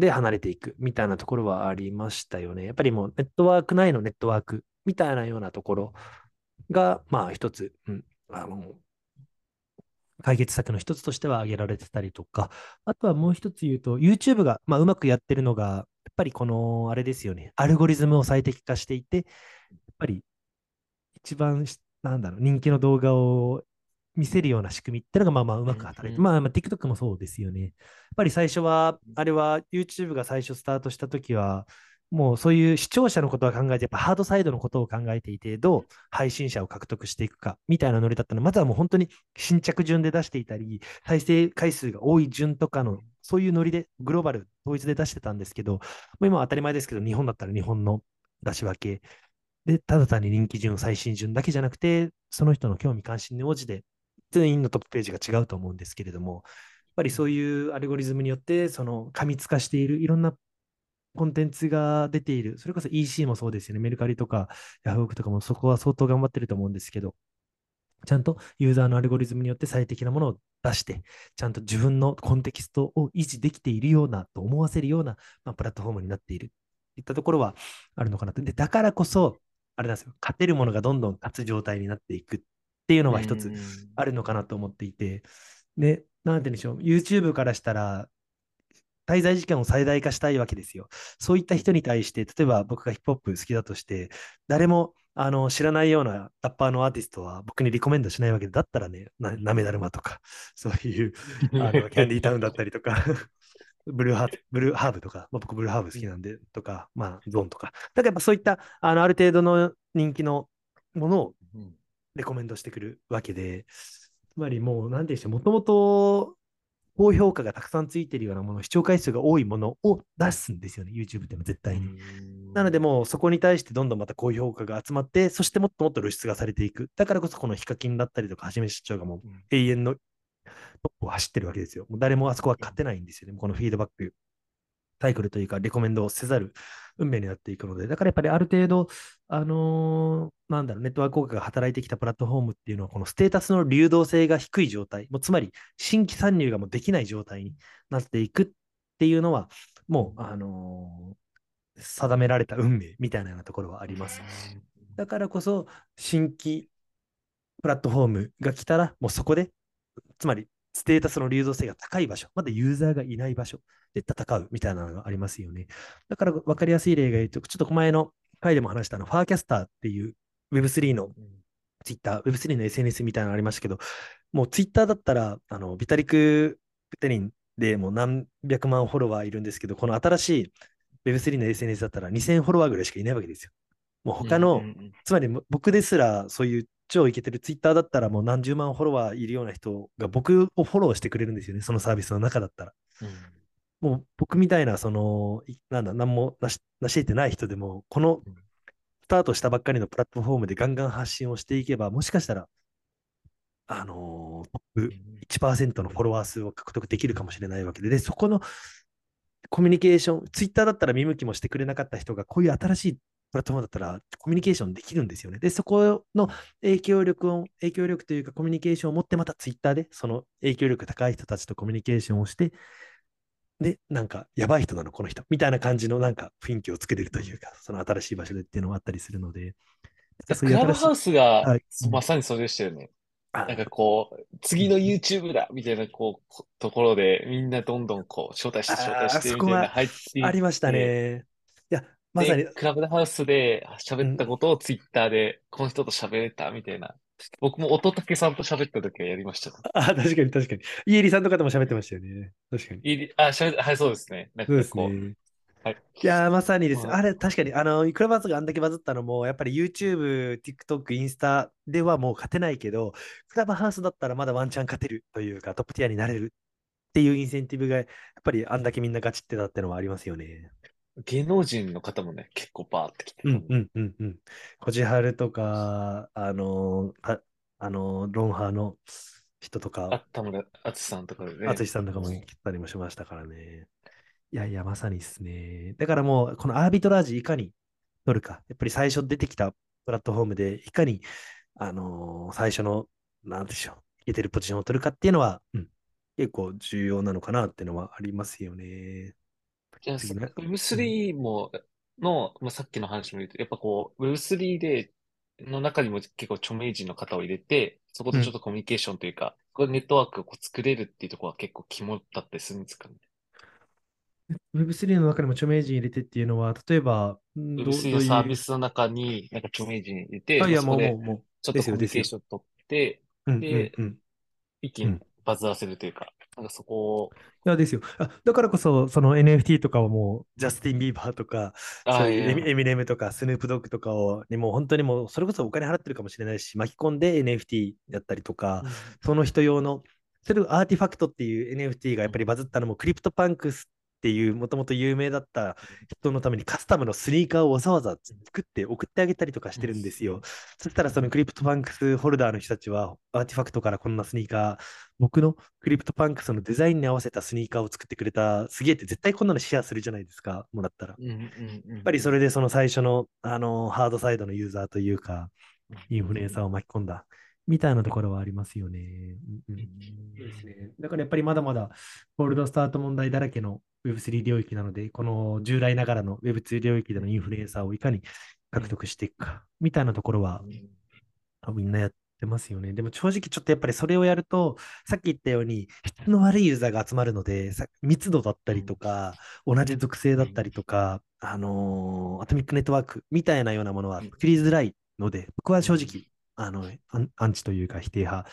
で離れていくみたいなところはありましたよね。やっぱりもうネットワーク内のネットワークみたいなようなところが、まあ一つ、うん、あの、解決策の一つとしては挙げられてたりとか、あとはもう一つ言うと、YouTube が、まあ、うまくやってるのが、やっぱりこの、あれですよね、アルゴリズムを最適化していて、やっぱり一番なんだろう、人気の動画を見せるような仕組みってのがまあまあうまく働いて、うんうん、まあまあ TikTok もそうですよね。やっぱり最初は、あれは YouTube が最初スタートしたときは、もうそういう視聴者のことは考えて、やっぱハードサイドのことを考えていて、どう配信者を獲得していくかみたいなノリだったの。で、まずはもう本当に新着順で出していたり、再生回数が多い順とかの、そういうノリでグローバル統一で出してたんですけど、もう今は当たり前ですけど、日本だったら日本の出し分け、で、ただ単に人気順、最新順だけじゃなくて、その人の興味関心に応じて、全員のトップページが違うと思うんですけれども、やっぱりそういうアルゴリズムによって、その過密化しているいろんなコンテンツが出ている、それこそ EC もそうですよね、メルカリとかヤフオクとかもそこは相当頑張ってると思うんですけど、ちゃんとユーザーのアルゴリズムによって最適なものを出して、ちゃんと自分のコンテキストを維持できているようなと思わせるような、まあ、プラットフォームになっている。といったところはあるのかなと。で、だからこそ、あれなんですよ、勝てるものがどんどん勝つ状態になっていくっていうのは一つあるのかなと思っていて、で、なんて言うんでしょう、YouTube からしたら、滞在時間を最大化したいわけですよ。そういった人に対して、例えば僕がヒップホップ好きだとして、誰もあの知らないようなラッパーのアーティストは僕にリコメンドしないわけで、だったらね、ななめだるまとか、そういうあの [laughs] キャンディータウンだったりとかブルーハーブ、ブルーハーブとか、まあ、僕ブルーハーブ好きなんで、とか、まあ、ゾーンとか。だからやっぱそういった、あの、ある程度の人気のものをレコメンドしてくるわけで、つまりもう、なんていうんでしょう、もともと高評価がたくさんついてるようなもの、視聴回数が多いものを出すんですよね、YouTube っても絶対に。なので、もうそこに対してどんどんまた高評価が集まって、そしてもっともっと露出がされていく。だからこそ、このヒカキンだったりとか、はじめ社長がもう永遠のトップを走ってるわけですよ。もう誰もあそこは勝てないんですよね。このフィードバック、サイクルというか、レコメンドをせざる運命になっていくので、だからやっぱりある程度、あのー、なんだろう、ネットワーク効果が働いてきたプラットフォームっていうのは、このステータスの流動性が低い状態、もうつまり新規参入がもうできない状態になっていくっていうのは、もう、あのー、定められた運命みたいなようなところはあります。だからこそ、新規プラットフォームが来たら、もうそこで、つまり、ステータスの流動性が高い場所、まだユーザーがいない場所で戦うみたいなのがありますよね。だから分かりやすい例が言うと、ちょっと前の回でも話したの、ファーキャスターっていう Web3 のツイッター、Web3 の SNS みたいなのありましたけど、もうツイッターだったら、あの、ビタリク・ペテリンでもう何百万フォロワーいるんですけど、この新しい Web3 の SNS だったら2000フォロワーぐらいしかいないわけですよ。もう他の、うんうんうんつまり僕ですらそういう超イケてるツイッターだったらもう何十万フォロワーいるような人が僕をフォローしてくれるんですよね、そのサービスの中だったら。もう僕みたいな、その、いなんだ、何もなし成し得てない人でも、このうん。スタートしたばっかりのプラットフォームでガンガン発信をしていけば、もしかしたら、あのートップ1%のフォロワー数を獲得できるかもしれないわけで、で、そこのコミュニケーション、ツイッターだったら見向きもしてくれなかった人が、こういう新しいプラットフォームだったらコミュニケーションできるんですよね。で、そこの影響力を、影響力というかコミュニケーションを持って、またツイッターでその影響力高い人たちとコミュニケーションをして、で、なんか、やばい人なの、この人、みたいな感じのなんか雰囲気を作れるというか、その新しい場所でっていうのもあったりするので、クラブハウス、スがはいまさにそれでしたよね。あなんかこう、次の YouTube だみたいなこうこところでみんなどんどんこう招待して招待してみたいな入ってありましたね。いや、まさにで、、クラブハウスで喋ったことをツイッターでこの人と喋れたみたいな。僕も乙武さんと喋った時はやりました。あ、確かに確かに。家入さんとかとも喋ってましたよね。確かに。いいあ、喋った、はい、そうですね。なんそうですね。はい。いやー、まさにです。まああれ、確かに、あの、クラブハウスがあんだけバズったのも、やっぱり YouTube、TikTok、インスタではもう勝てないけど、クラブハウスだったらまだワンチャン勝てるというか、トップティアになれるっていうインセンティブが、やっぱりあんだけみんなガチってたってのはありますよね。芸能人の方もね、結構バーって来てる。うんうんうんうん。こじはるとか、あのー、ああのー、ロンハーの人とあか、、田村淳さんとかでね。淳さんとかも来たりもしましたからね。いやいや、まさにですね。だからもう、このアービトラージいかに取るか。やっぱり最初出てきたプラットフォームで、いかに、あのー最初の、なんでしょう、いけてるポジションを取るかっていうのは、うん、結構重要なのかなっていうのはありますよね。じゃあ、次ね。Web3 も、の、まあ、さっきの話も言うと、やっぱこう、Web3 で、の中にも結構著名人の方を入れて、そこでちょっとコミュニケーションというか、これネットワークをこう作れるっていうところは結構肝だったりするんですかね？Web3 の中にも著名人入れてっていうのは、例えば、んどどう Web3 いう？のサービスの中に、なんか著名人入れて、あいや、もうもう、もちょっとコミュニケーション取って、う、うんうんでうん。一気にうんバズらせるというか、なんかそこを、いや、ですよ。あだからこそ、その NFT とかをもう、ジャスティン・ビーバーとか、あそういうエミネムとかスヌープドッグとかを、にもう本当にもう、それこそお金払ってるかもしれないし、巻き込んで NFT やったりとか、その人用の、それを RTFKT っていう NFT がやっぱりバズったのも、 CryptoPunks っていう、もともと有名だった人のためにカスタムのスニーカーをわざわざ作って送ってあげたりとかしてるんですよ。そしたらその CryptoPunks ホルダーの人たちは、 RTFKT からこんなスニーカー、僕の CryptoPunks のデザインに合わせたスニーカーを作ってくれた、すげえって絶対こんなのシェアするじゃないですか、もらったら。うんうんうん。やっぱりそれでその最初の、あの hard side のユーザーというか、インフルエンサーを巻き込んだみたいなところはありますよね。うんですね。だからやっぱりまだまだコールドスタート問題だらけの Web3 領域なので、この従来ながらの Web2 領域でのインフルエンサーをいかに獲得していくか、みたいなところはみんなやってますよね。でも正直ちょっとやっぱりそれをやると、さっき言ったように質の悪いユーザーが集まるので、さ密度だったりとか、同じ属性だったりとか、あのーアトミックネットワークみたいなようなものは作りづらいので、僕は正直、あの、アンアンチというか否定派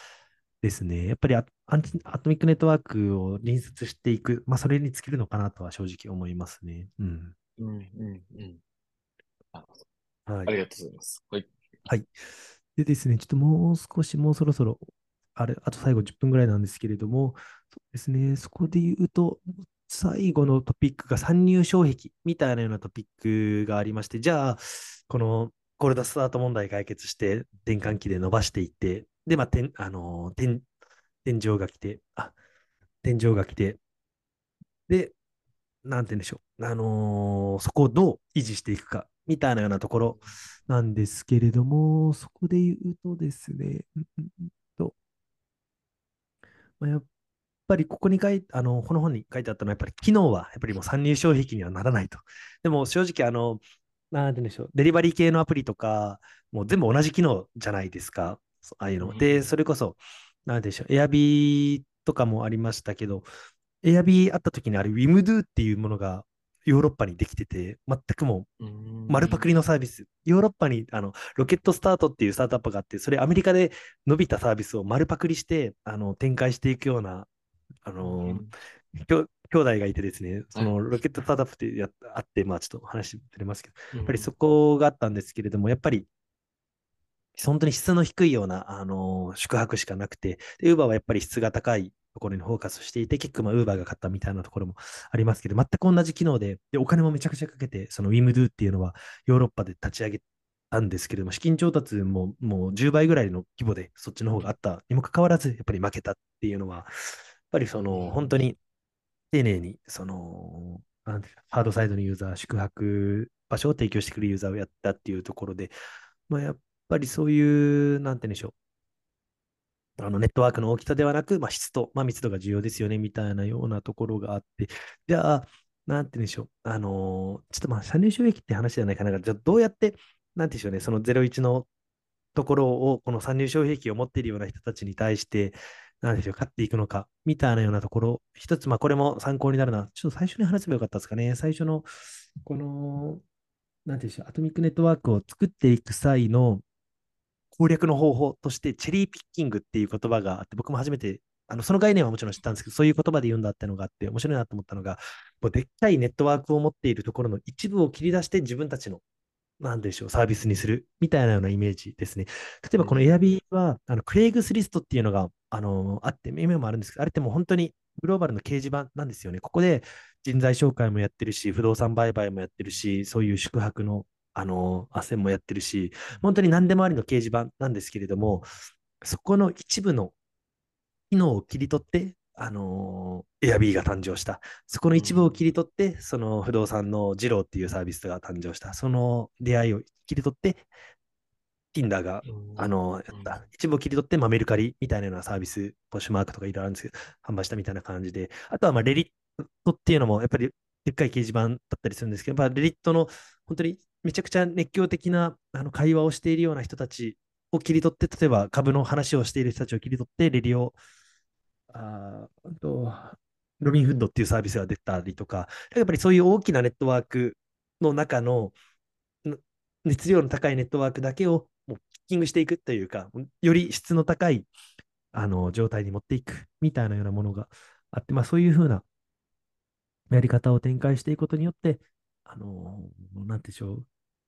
ですね。やっぱりアアンチアトミックネットワークを隣接していく、まあそれに尽きるのかなとは正直思いますね。うん。うんうんうん。あはいあ。りがとうございます。はい。でですね、ちょっともう少し、もうそろそろ、あれ、あと最後10分ぐらいなんですけれども、そうですね、そこで言うと、最後のトピックが参入障壁みたいなようなトピックがありまして、じゃあ、このコールドスタート問題解決して、転換期で伸ばしていって、で、まあ、天、あの天、天井が来て、あ、天井が来て、で、なんて言うんでしょう、あのーそこをどう維持していくか、みたいなようなところなんですけれども、そこで言うとですね、うんうんうと、まあ、やっぱりここに書いて、あの、この本に書いてあったのは、やっぱり機能は、やっぱりもう参入障壁にはならないと。でも正直、あの、なんでしょう、デリバリー系のアプリとか、もう全部同じ機能じゃないですか。ああいうの。で、それこそ、なんでしょう、エアビーとかもありましたけど、エアビーあった時にあれ、WIMDO っていうものがヨーロッパにできてて、全くもう丸パクリのサービス。ヨーロッパにあのロケットスタートっていうスタートアップがあって、それアメリカで伸びたサービスを丸パクリしてあの展開していくような、あの、兄弟がいてですね、そのロケットスタートアップってやあって、まあちょっと話ずれますけど、やっぱりそこがあったんですけれども、やっぱり本当に質の低いような、あの宿泊しかなくて、ウーバーはやっぱり質が高いところにフォーカスしていて、結構まあ、ウーバーが買ったみたいなところもありますけど、全く同じ機能で、でお金もめちゃくちゃかけて、その WIMDO っていうのはヨーロッパで立ち上げたんですけれども、資金調達ももう10倍ぐらいの規模でそっちの方があったにもかかわらず、やっぱり負けたっていうのは、やっぱりその本当に丁寧に、その、ハードサイドのユーザー、宿泊場所を提供してくるユーザーをやったっていうところで、まあ、やっぱりそういう、なんて言うんでしょう。あのネットワークの大きさではなく、まあ、質と、まあ、密度が重要ですよね、みたいなようなところがあって、じゃあ、なんて言うんでしょう。あの、ちょっとまあ、参入収益って話じゃないかな。じゃあ、どうやって、なんて言うんでしょうね、その01のところを、この参入障壁を持っているような人たちに対して、なんでしょう、勝っていくのか、みたいなようなところ、一つ、まあ、これも参考になるな。ちょっと最初に話せばよかったですかね。最初の、この、なんていうんでしょう、アトミックネットワークを作っていく際の、攻略の方法として、チェリーピッキングっていう言葉があって、僕も初めて、あのその概念はもちろん知ったんですけど、そういう言葉で言うんだってのがあって、面白いなと思ったのが、もうでっかいネットワークを持っているところの一部を切り出して自分たちのなんでしょう、サービスにするみたいなようなイメージですね。例えばこの Airb は、あのクレイグスリストっていうのがあのあって、夢もあるんですけど、あれってもう本当にグローバルの掲示板なんですよね。ここで人材紹介もやってるし、不動産売買もやってるし、そういう宿泊のあの、斡旋もやってるし、本当に何でもありの掲示板なんですけれども、そこの一部の機能を切り取って、あのー、Airb が誕生した。そこの一部を切り取って、その不動産のジローっていうサービスが誕生した。その出会いを切り取って、Tinder が、あのー、やった。一部を切り取って、まあ、メルカリみたいなようなサービス、ポッシュマークとかいろいろあるんですけど、販売したみたいな感じで、あとは、まあ、レリットっていうのも、やっぱりでっかい掲示板だったりするんですけど、やっぱレリットの本当にめちゃくちゃ熱狂的なあの会話をしているような人たちを切り取って、例えば株の話をしている人たちを切り取って、レリオ、あとロビンフッドっていうサービスが出たりとか、やっぱりそういう大きなネットワークの中の熱量の高いネットワークだけをキングしていくというか、より質の高いあの状態に持っていくみたいなようなものがあって、まあ、そういうふうなやり方を展開していくことによって、あのなんでしょう、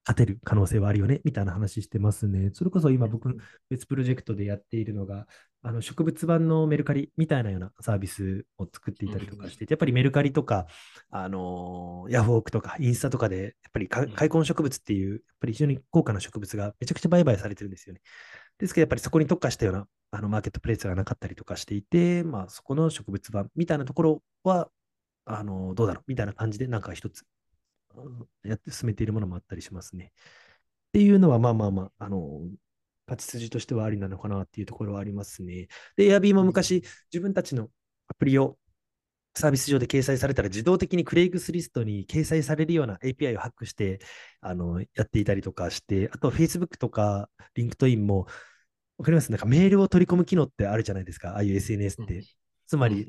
勝てる可能性はあるよね、みたいな話してますね。それこそ今僕、別プロジェクトでやっているのが、あの植物版のメルカリみたいなようなサービスを作っていたりとかしていて、やっぱりメルカリとか、あのヤフオクとかインスタとかで、やっぱり開墾植物っていう、やっぱり非常に高価な植物がめちゃくちゃ売買されてるんですよね。ですけど、やっぱりそこに特化したようなあのマーケットプレイスがなかったりとかしていて、まあ、そこの植物版みたいなところは、あのどうだろうみたいな感じで、なんか一つやって進めているものもあったりしますね。っていうのは、まあまあまあ、あの、勝ち筋としてはありなのかなっていうところはありますね。で、Airb も昔、自分たちのアプリをサービス上で掲載されたら自動的にクレイグスリストに掲載されるような API をハックしてあのやっていたりとかして、あと Facebook とか LinkedIn も、わかります？なんかメールを取り込む機能ってあるじゃないですか、ああいう SNS って。つまり、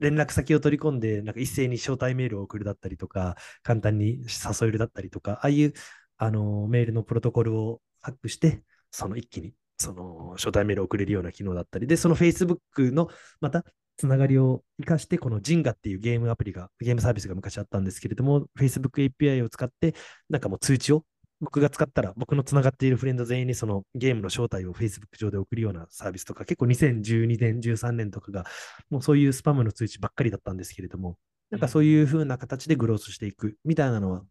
連絡先を取り込んで、なんか一斉に招待メールを送るだったりとか、簡単に誘えるだったりとか、ああいうあのメールのプロトコルをハックして、その一気にその招待メールを送れるような機能だったり、で、その Facebook のまたつながりを生かして、この Jinga っていうゲームアプリが、ゲームサービスが昔あったんですけれども、Facebook API を使って、なんかもう通知を僕が使ったら、僕のつながっているフレンド全員にそのゲームの招待を Facebook 上で送るようなサービスとか、結構2012年、13年とかが、もうそういうスパムの通知ばっかりだったんですけれども、なんかそういう風な形でグロースしていくみたいなのは、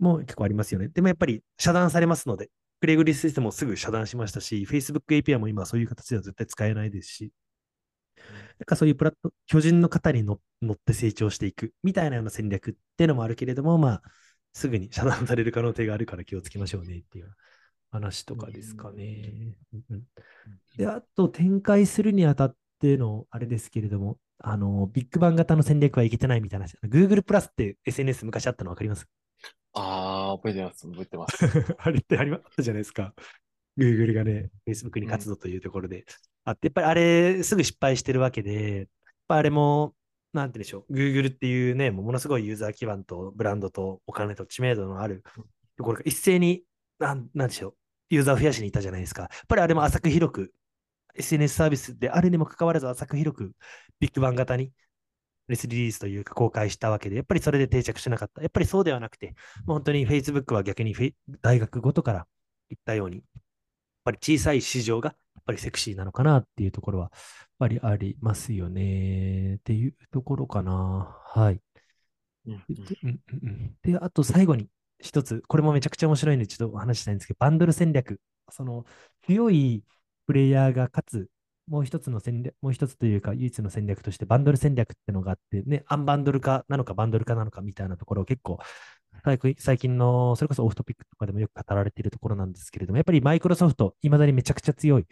もう結構ありますよね。でもやっぱり遮断されますので、クレグリスシステムもすぐ遮断しましたし、Facebook API も今そういう形では絶対使えないですし、なんかそういうプラット、巨人の型に乗って成長していくみたいなような戦略っていうのもあるけれども、まあ、すぐに遮断される可能性があるから気をつけましょうねっていう話とかですかね。で、あと展開するにあたってのあれですけれども、あの、ビッグバン型の戦略はいけてないみたいな話。Google プラスって SNS 昔あったの分かります？ああ、覚えてます、覚えてます。[laughs] あれってありまったじゃないですか。Google がね、Facebook に活動というところで。あって、やっぱりあれ、すぐ失敗してるわけで、やっぱあれも、なんてでしょう、Google っていうね、ものすごいユーザー基盤とブランドとお金と知名度のあるところが一斉に、なんなんでしょう、ユーザーを増やしにいたじゃないですか。やっぱりあれも浅く広く、SNS サービスであるにもかかわらず浅く広く、ビッグバン型にレスリリースというか公開したわけで、やっぱりそれで定着しなかった。やっぱりそうではなくて、もう本当に Facebook は逆に大学ごとから言ったように、やっぱり小さい市場がぱりセクシーなのかなっていうところは、やっぱりありますよねっていうところかな。はい。で、あと最後に一つ、これもめちゃくちゃ面白いんで、ちょっとお話ししたいんですけど、バンドル戦略。その強いプレイヤーが勝つ、もう一つの戦略、もう一つというか、唯一の戦略として、バンドル戦略ってのがあって、ね、アンバンドル化なのか、バンドル化なのかみたいなところを結構、最近の、それこそオフトピックとかでもよく語られているところなんですけれども、やっぱりマイクロソフト、いまだにめちゃくちゃ強い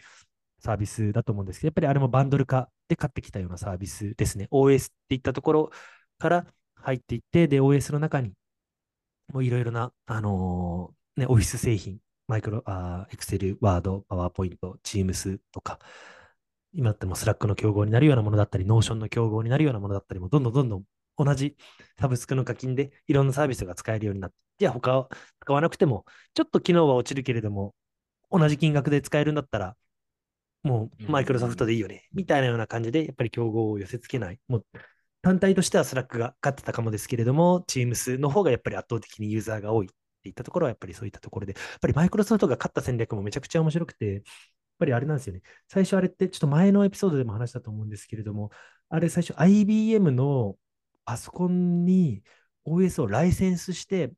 サービスだと思うんですけど、やっぱりあれもバンドル化で買ってきたようなサービスですね。OS っていったところから入っていって、で、OS の中にもういろいろな、あのーね、オフィス製品、マイクロ、あー、Excel、Word、PowerPoint、Teams とか、今だっても Slack の競合になるようなものだったり、Notion の競合になるようなものだったりも、どんどんどんどん同じサブスクの課金でいろんなサービスが使えるようになって、じゃあ他を使わなくても、ちょっと機能は落ちるけれども、同じ金額で使えるんだったら、もうマイクロソフトでいいよね、みたいなような感じで、やっぱり競合を寄せ付けない。もう単体としては Slack が勝ってたかもですけれども、Teams の方がやっぱり圧倒的にユーザーが多いっていったところは、やっぱりそういったところで、やっぱりマイクロソフトが勝った戦略もめちゃくちゃ面白くて、やっぱりあれなんですよね。最初あれって、ちょっと前のエピソードでも話したと思うんですけれども、あれ最初 IBM のパソコンに OS をライセンスして、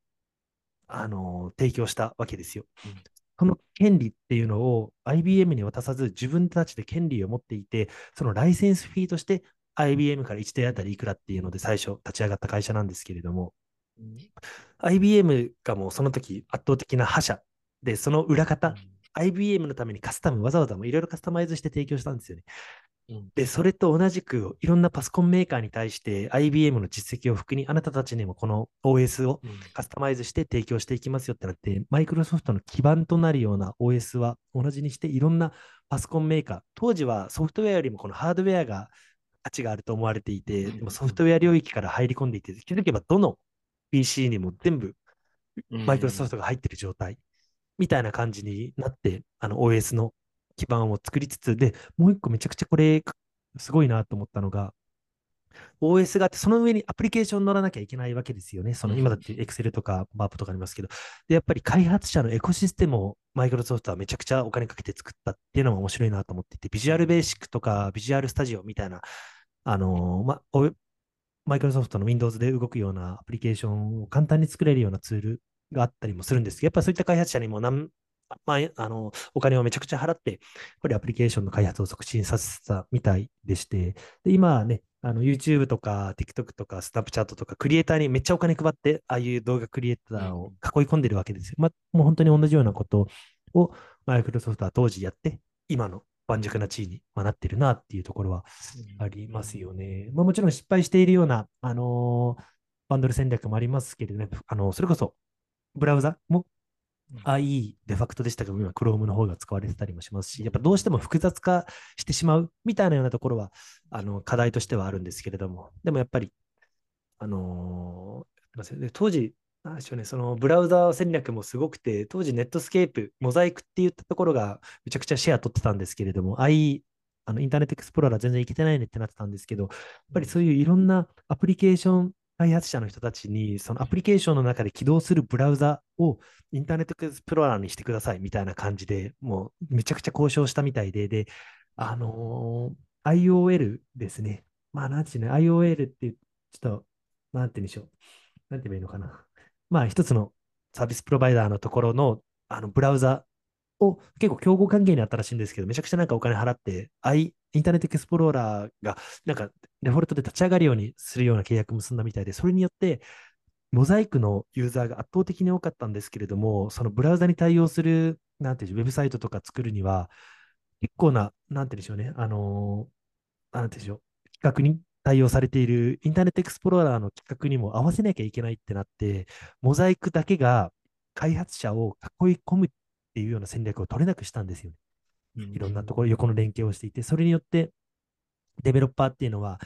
あの提供したわけですよ。うんその権利っていうのを IBM に渡さず自分たちで権利を持っていて、そのライセンスフィーとして IBM から1台あたりいくらっていうので最初立ち上がった会社なんですけれども、IBM がもうその時圧倒的な覇者で、その裏方、IBM のためにカスタム、わざわざもいろいろカスタマイズして提供したんですよね。うん。で、それと同じく、いろんなパソコンメーカーに対して IBM の実績を含に、あなたたちにもこの OS をうん。カスタマイズして提供していきますよってなって、マイクロソフトの基盤となるような OS は同じにして、いろんなパソコンメーカー、当時はソフトウェアよりもこのハードウェアが価値があると思われていて、うん。でもソフトウェア領域から入り込んでいて、気づけばどの PC にも全部マイクロソフトが入ってる状態みたいな感じになって、あの OS の基盤を作りつつ、で、もう一個めちゃくちゃこれすごいなと思ったのが、OS があって、その上にアプリケーション乗らなきゃいけないわけですよね。そのうん今だって Excel とか Map とかありますけど。で、やっぱり開発者のエコシステムをマイクロソフトはめちゃくちゃお金かけて作ったっていうのも面白いなと思っていて、ビジュアルベーシックとかビジュアルスタジオみたいな、あのーま、おマイクロソフトの Windows で動くようなアプリケーションを簡単に作れるようなツールがあったりもするんですけど、やっぱりそういった開発者にもなんまあ、あの、お金をめちゃくちゃ払って、やっぱりアプリケーションの開発を促進させたみたいでして、で、今はね、あの、YouTube とか TikTok とか Snapchat とかクリエイターにめっちゃお金配って、ああいう動画クリエイターを囲い込んでるわけですよ。まあ、もう本当に同じようなことをマイクロソフトは当時やって、今の盤石な地位にまあなってるなっていうところはありますよね。まあ、もちろん失敗しているような、あのーバンドル戦略もありますけれどね、あのそれこそブラウザもうん IE デファクトでしたけど、今 Chrome の方が使われてたりもしますし、やっぱどうしても複雑化してしまうみたいなようなところは、あの課題としてはあるんですけれども、でもやっぱり、あのーで当時、なんでしょうね、そのブラウザ戦略もすごくて、当時ネットスケープ、モザイクって言ったところがめちゃくちゃシェア取ってたんですけれども、IE、あのインターネットエクスプローラー全然いけてないねってなってたんですけど、やっぱりそういういろんなアプリケーション開発者の人たちに、そのアプリケーションの中で起動するブラウザをインターネットエクスプローラーにしてくださいみたいな感じで、もうめちゃくちゃ交渉したみたいで、で、あのー IOL ですね。まあ、なんていうの、IOL って、ちょっと、なんて言うんでしょう。なんて言えばいいのかな。まあ、一つのサービスプロバイダーのところの、あの、ブラウザを結構競合関係にあったらしいんですけど、めちゃくちゃなんかお金払って、I、インターネットエクスプローラーが、なんか、デフォルトで立ち上がるようにするような契約を結んだみたいで、それによって、モザイクのユーザーが圧倒的に多かったんですけれども、そのブラウザに対応する、なんていう、ウェブサイトとか作るには、結構な、なんていうんでしょうね、あのーなんていうんでしょう、企画に対応されているインターネットエクスプローラーの規格にも合わせなきゃいけないってなって、モザイクだけが開発者を囲い込むっていうような戦略を取れなくしたんですよね。いろんなところ、横の連携をしていて、それによって、デベロッパーっていうのは、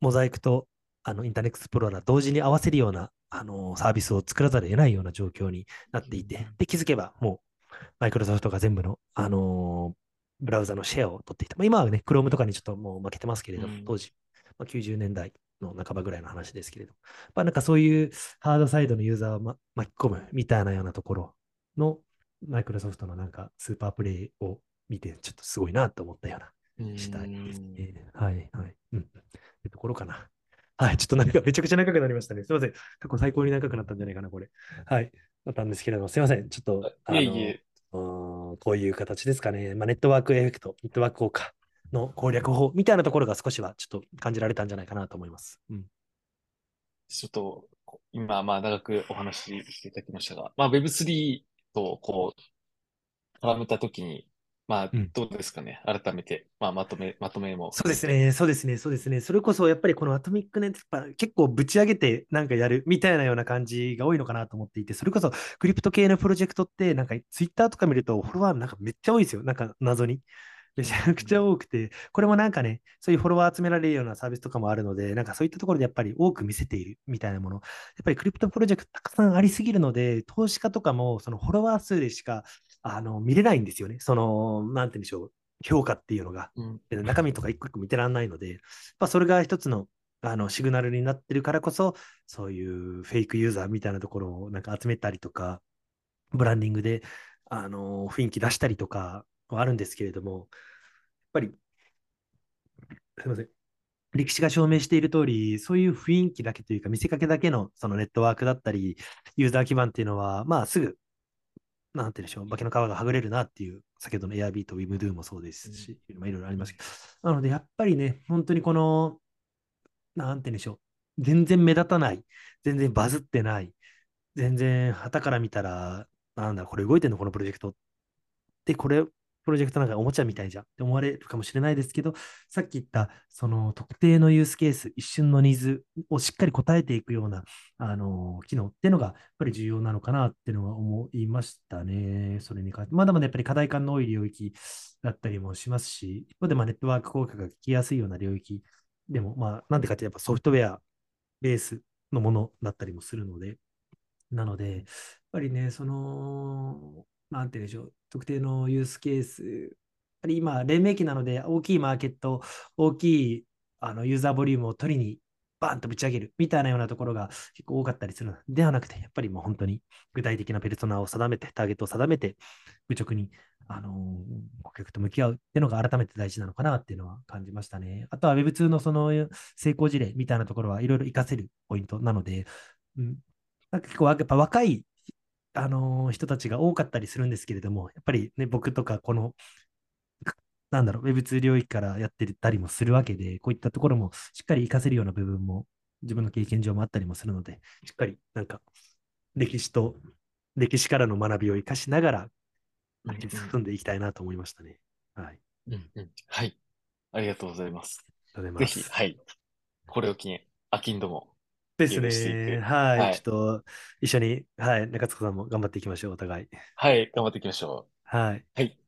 モザイクとあのインターネットエクスプローラー同時に合わせるようなあのサービスを作らざるを得ないような状況になっていて、で、気づけばもう、マイクロソフトが全部の、あのー、ブラウザのシェアを取っていた。まあ、今はね、Chrome とかにちょっともう負けてますけれども、当時、まあ、90年代の半ばぐらいの話ですけれども、まあ、なんかそういうハードサイドのユーザーを、ま、巻き込むみたいなようなところのマイクロソフトのなんかスーパープレイを見て、ちょっとすごいなと思ったような次第ですね。はいはい。うん。ってところかな。はい、ちょっとなんか [laughs] めちゃくちゃ長くなりましたね。すみません。過去最高に長くなったんじゃないかな、これ。はい。だったんですけれども、すみません。ちょっと、あのいえいえこういう形ですかね。まあ、ネットワークエフェクト、ネットワーク効果の攻略法みたいなところが少しはちょっと感じられたんじゃないかなと思います。うん、ちょっと、今、まあ、長くお話ししていただきましたが、まあ、Web3 と、こう、絡めたときに、まあ、どうですかね、うん、改めて、まあ、まとめ、まとめも。そうですね、そうですね、そうですね。それこそ、やっぱりこのアトミックネット、結構ぶち上げてなんかやるみたいなような感じが多いのかなと思っていて、それこそクリプト系のプロジェクトって、なんかツイッターとか見ると、フォロワーなんかめっちゃ多いですよ、なんか謎に。めちゃくちゃ多くて、これもなんかね、そういうフォロワー集められるようなサービスとかもあるので、なんかそういったところでやっぱり多く見せているみたいなもの。やっぱりクリプトプロジェクトたくさんありすぎるので、投資家とかもそのフォロワー数でしかあの見れないんですよね。その、なんて言うんでしょう、評価っていうのが。うん、中身とか一個一個見てらんないので、まあ、それが一つのあのシグナルになってるからこそ、そういうフェイクユーザーみたいなところをなんか集めたりとか、ブランディングであの雰囲気出したりとかはあるんですけれども、やっぱり、すみません。歴史が証明している通り、そういう雰囲気だけというか、見せかけだけのそのネットワークだったり、ユーザー基盤っていうのは、まあ、すぐなんて言うんでしょう、化けの皮がはぐれるなっていう、先ほどの Airb と WimDo もそうですし、いろいろありますけど、なので、やっぱりね、本当にこの、なんて言うんでしょう、全然目立たない、全然バズってない、全然、旗から見たら、なんだ、これ動いてんの、このプロジェクト。で、これプロジェクトなんかおもちゃみたいじゃんって思われるかもしれないですけど、さっき言ったその特定のユースケース、一瞬のニーズをしっかり答えていくようなあの機能っていうのがやっぱり重要なのかなっていうのは思いましたね。それに関して。まだまだやっぱり課題感の多い領域だったりもしますし、一方でまネットワーク効果が効きやすいような領域でも、まあなんでかってやっぱソフトウェアベースのものだったりもするので、なので、やっぱりね、その、なんて言うんでしょう、特定のユースケース、やっぱり今、黎明期なので、大きいマーケット、大きいあのユーザーボリュームを取りにバーンとぶち上げるみたいなようなところが結構多かったりするのではなくて、やっぱりもう本当に具体的なペルソナを定めて、ターゲットを定めて、愚直に、あのー、顧客と向き合うっていうのが改めて大事なのかなっていうのは感じましたね。あとは Web2 のその成功事例みたいなところはいろいろ活かせるポイントなので、うん、なんか結構やっぱ若いあのー、人たちが多かったりするんですけれども、やっぱりね、僕とかこの、なんだろう、Web2 領域からやってたりもするわけで、こういったところもしっかり活かせるような部分も自分の経験上もあったりもするので、しっかりなんか歴史と歴史からの学びを生かしながら、進んでいきたいなと思いましたね。はい。うんうん。はい。ありがとうございます。ありがとうございます。ぜひ、はい。これを機に、アキンドもですね。はい、はい。ちょっと、一緒に、はい。中塚さんも頑張っていきましょう、お互い。はい。頑張っていきましょう。はい。はい。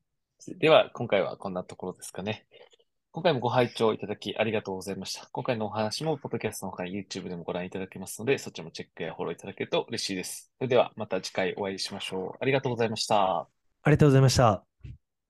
では、今回はこんなところですかね。今回もご拝聴いただきありがとうございました。今回のお話も、ポッドキャストの他に YouTube でもご覧いただけますので、そっちもチェックやフォローいただけると嬉しいです。それでは、また次回お会いしましょう。ありがとうございました。ありがとうございました。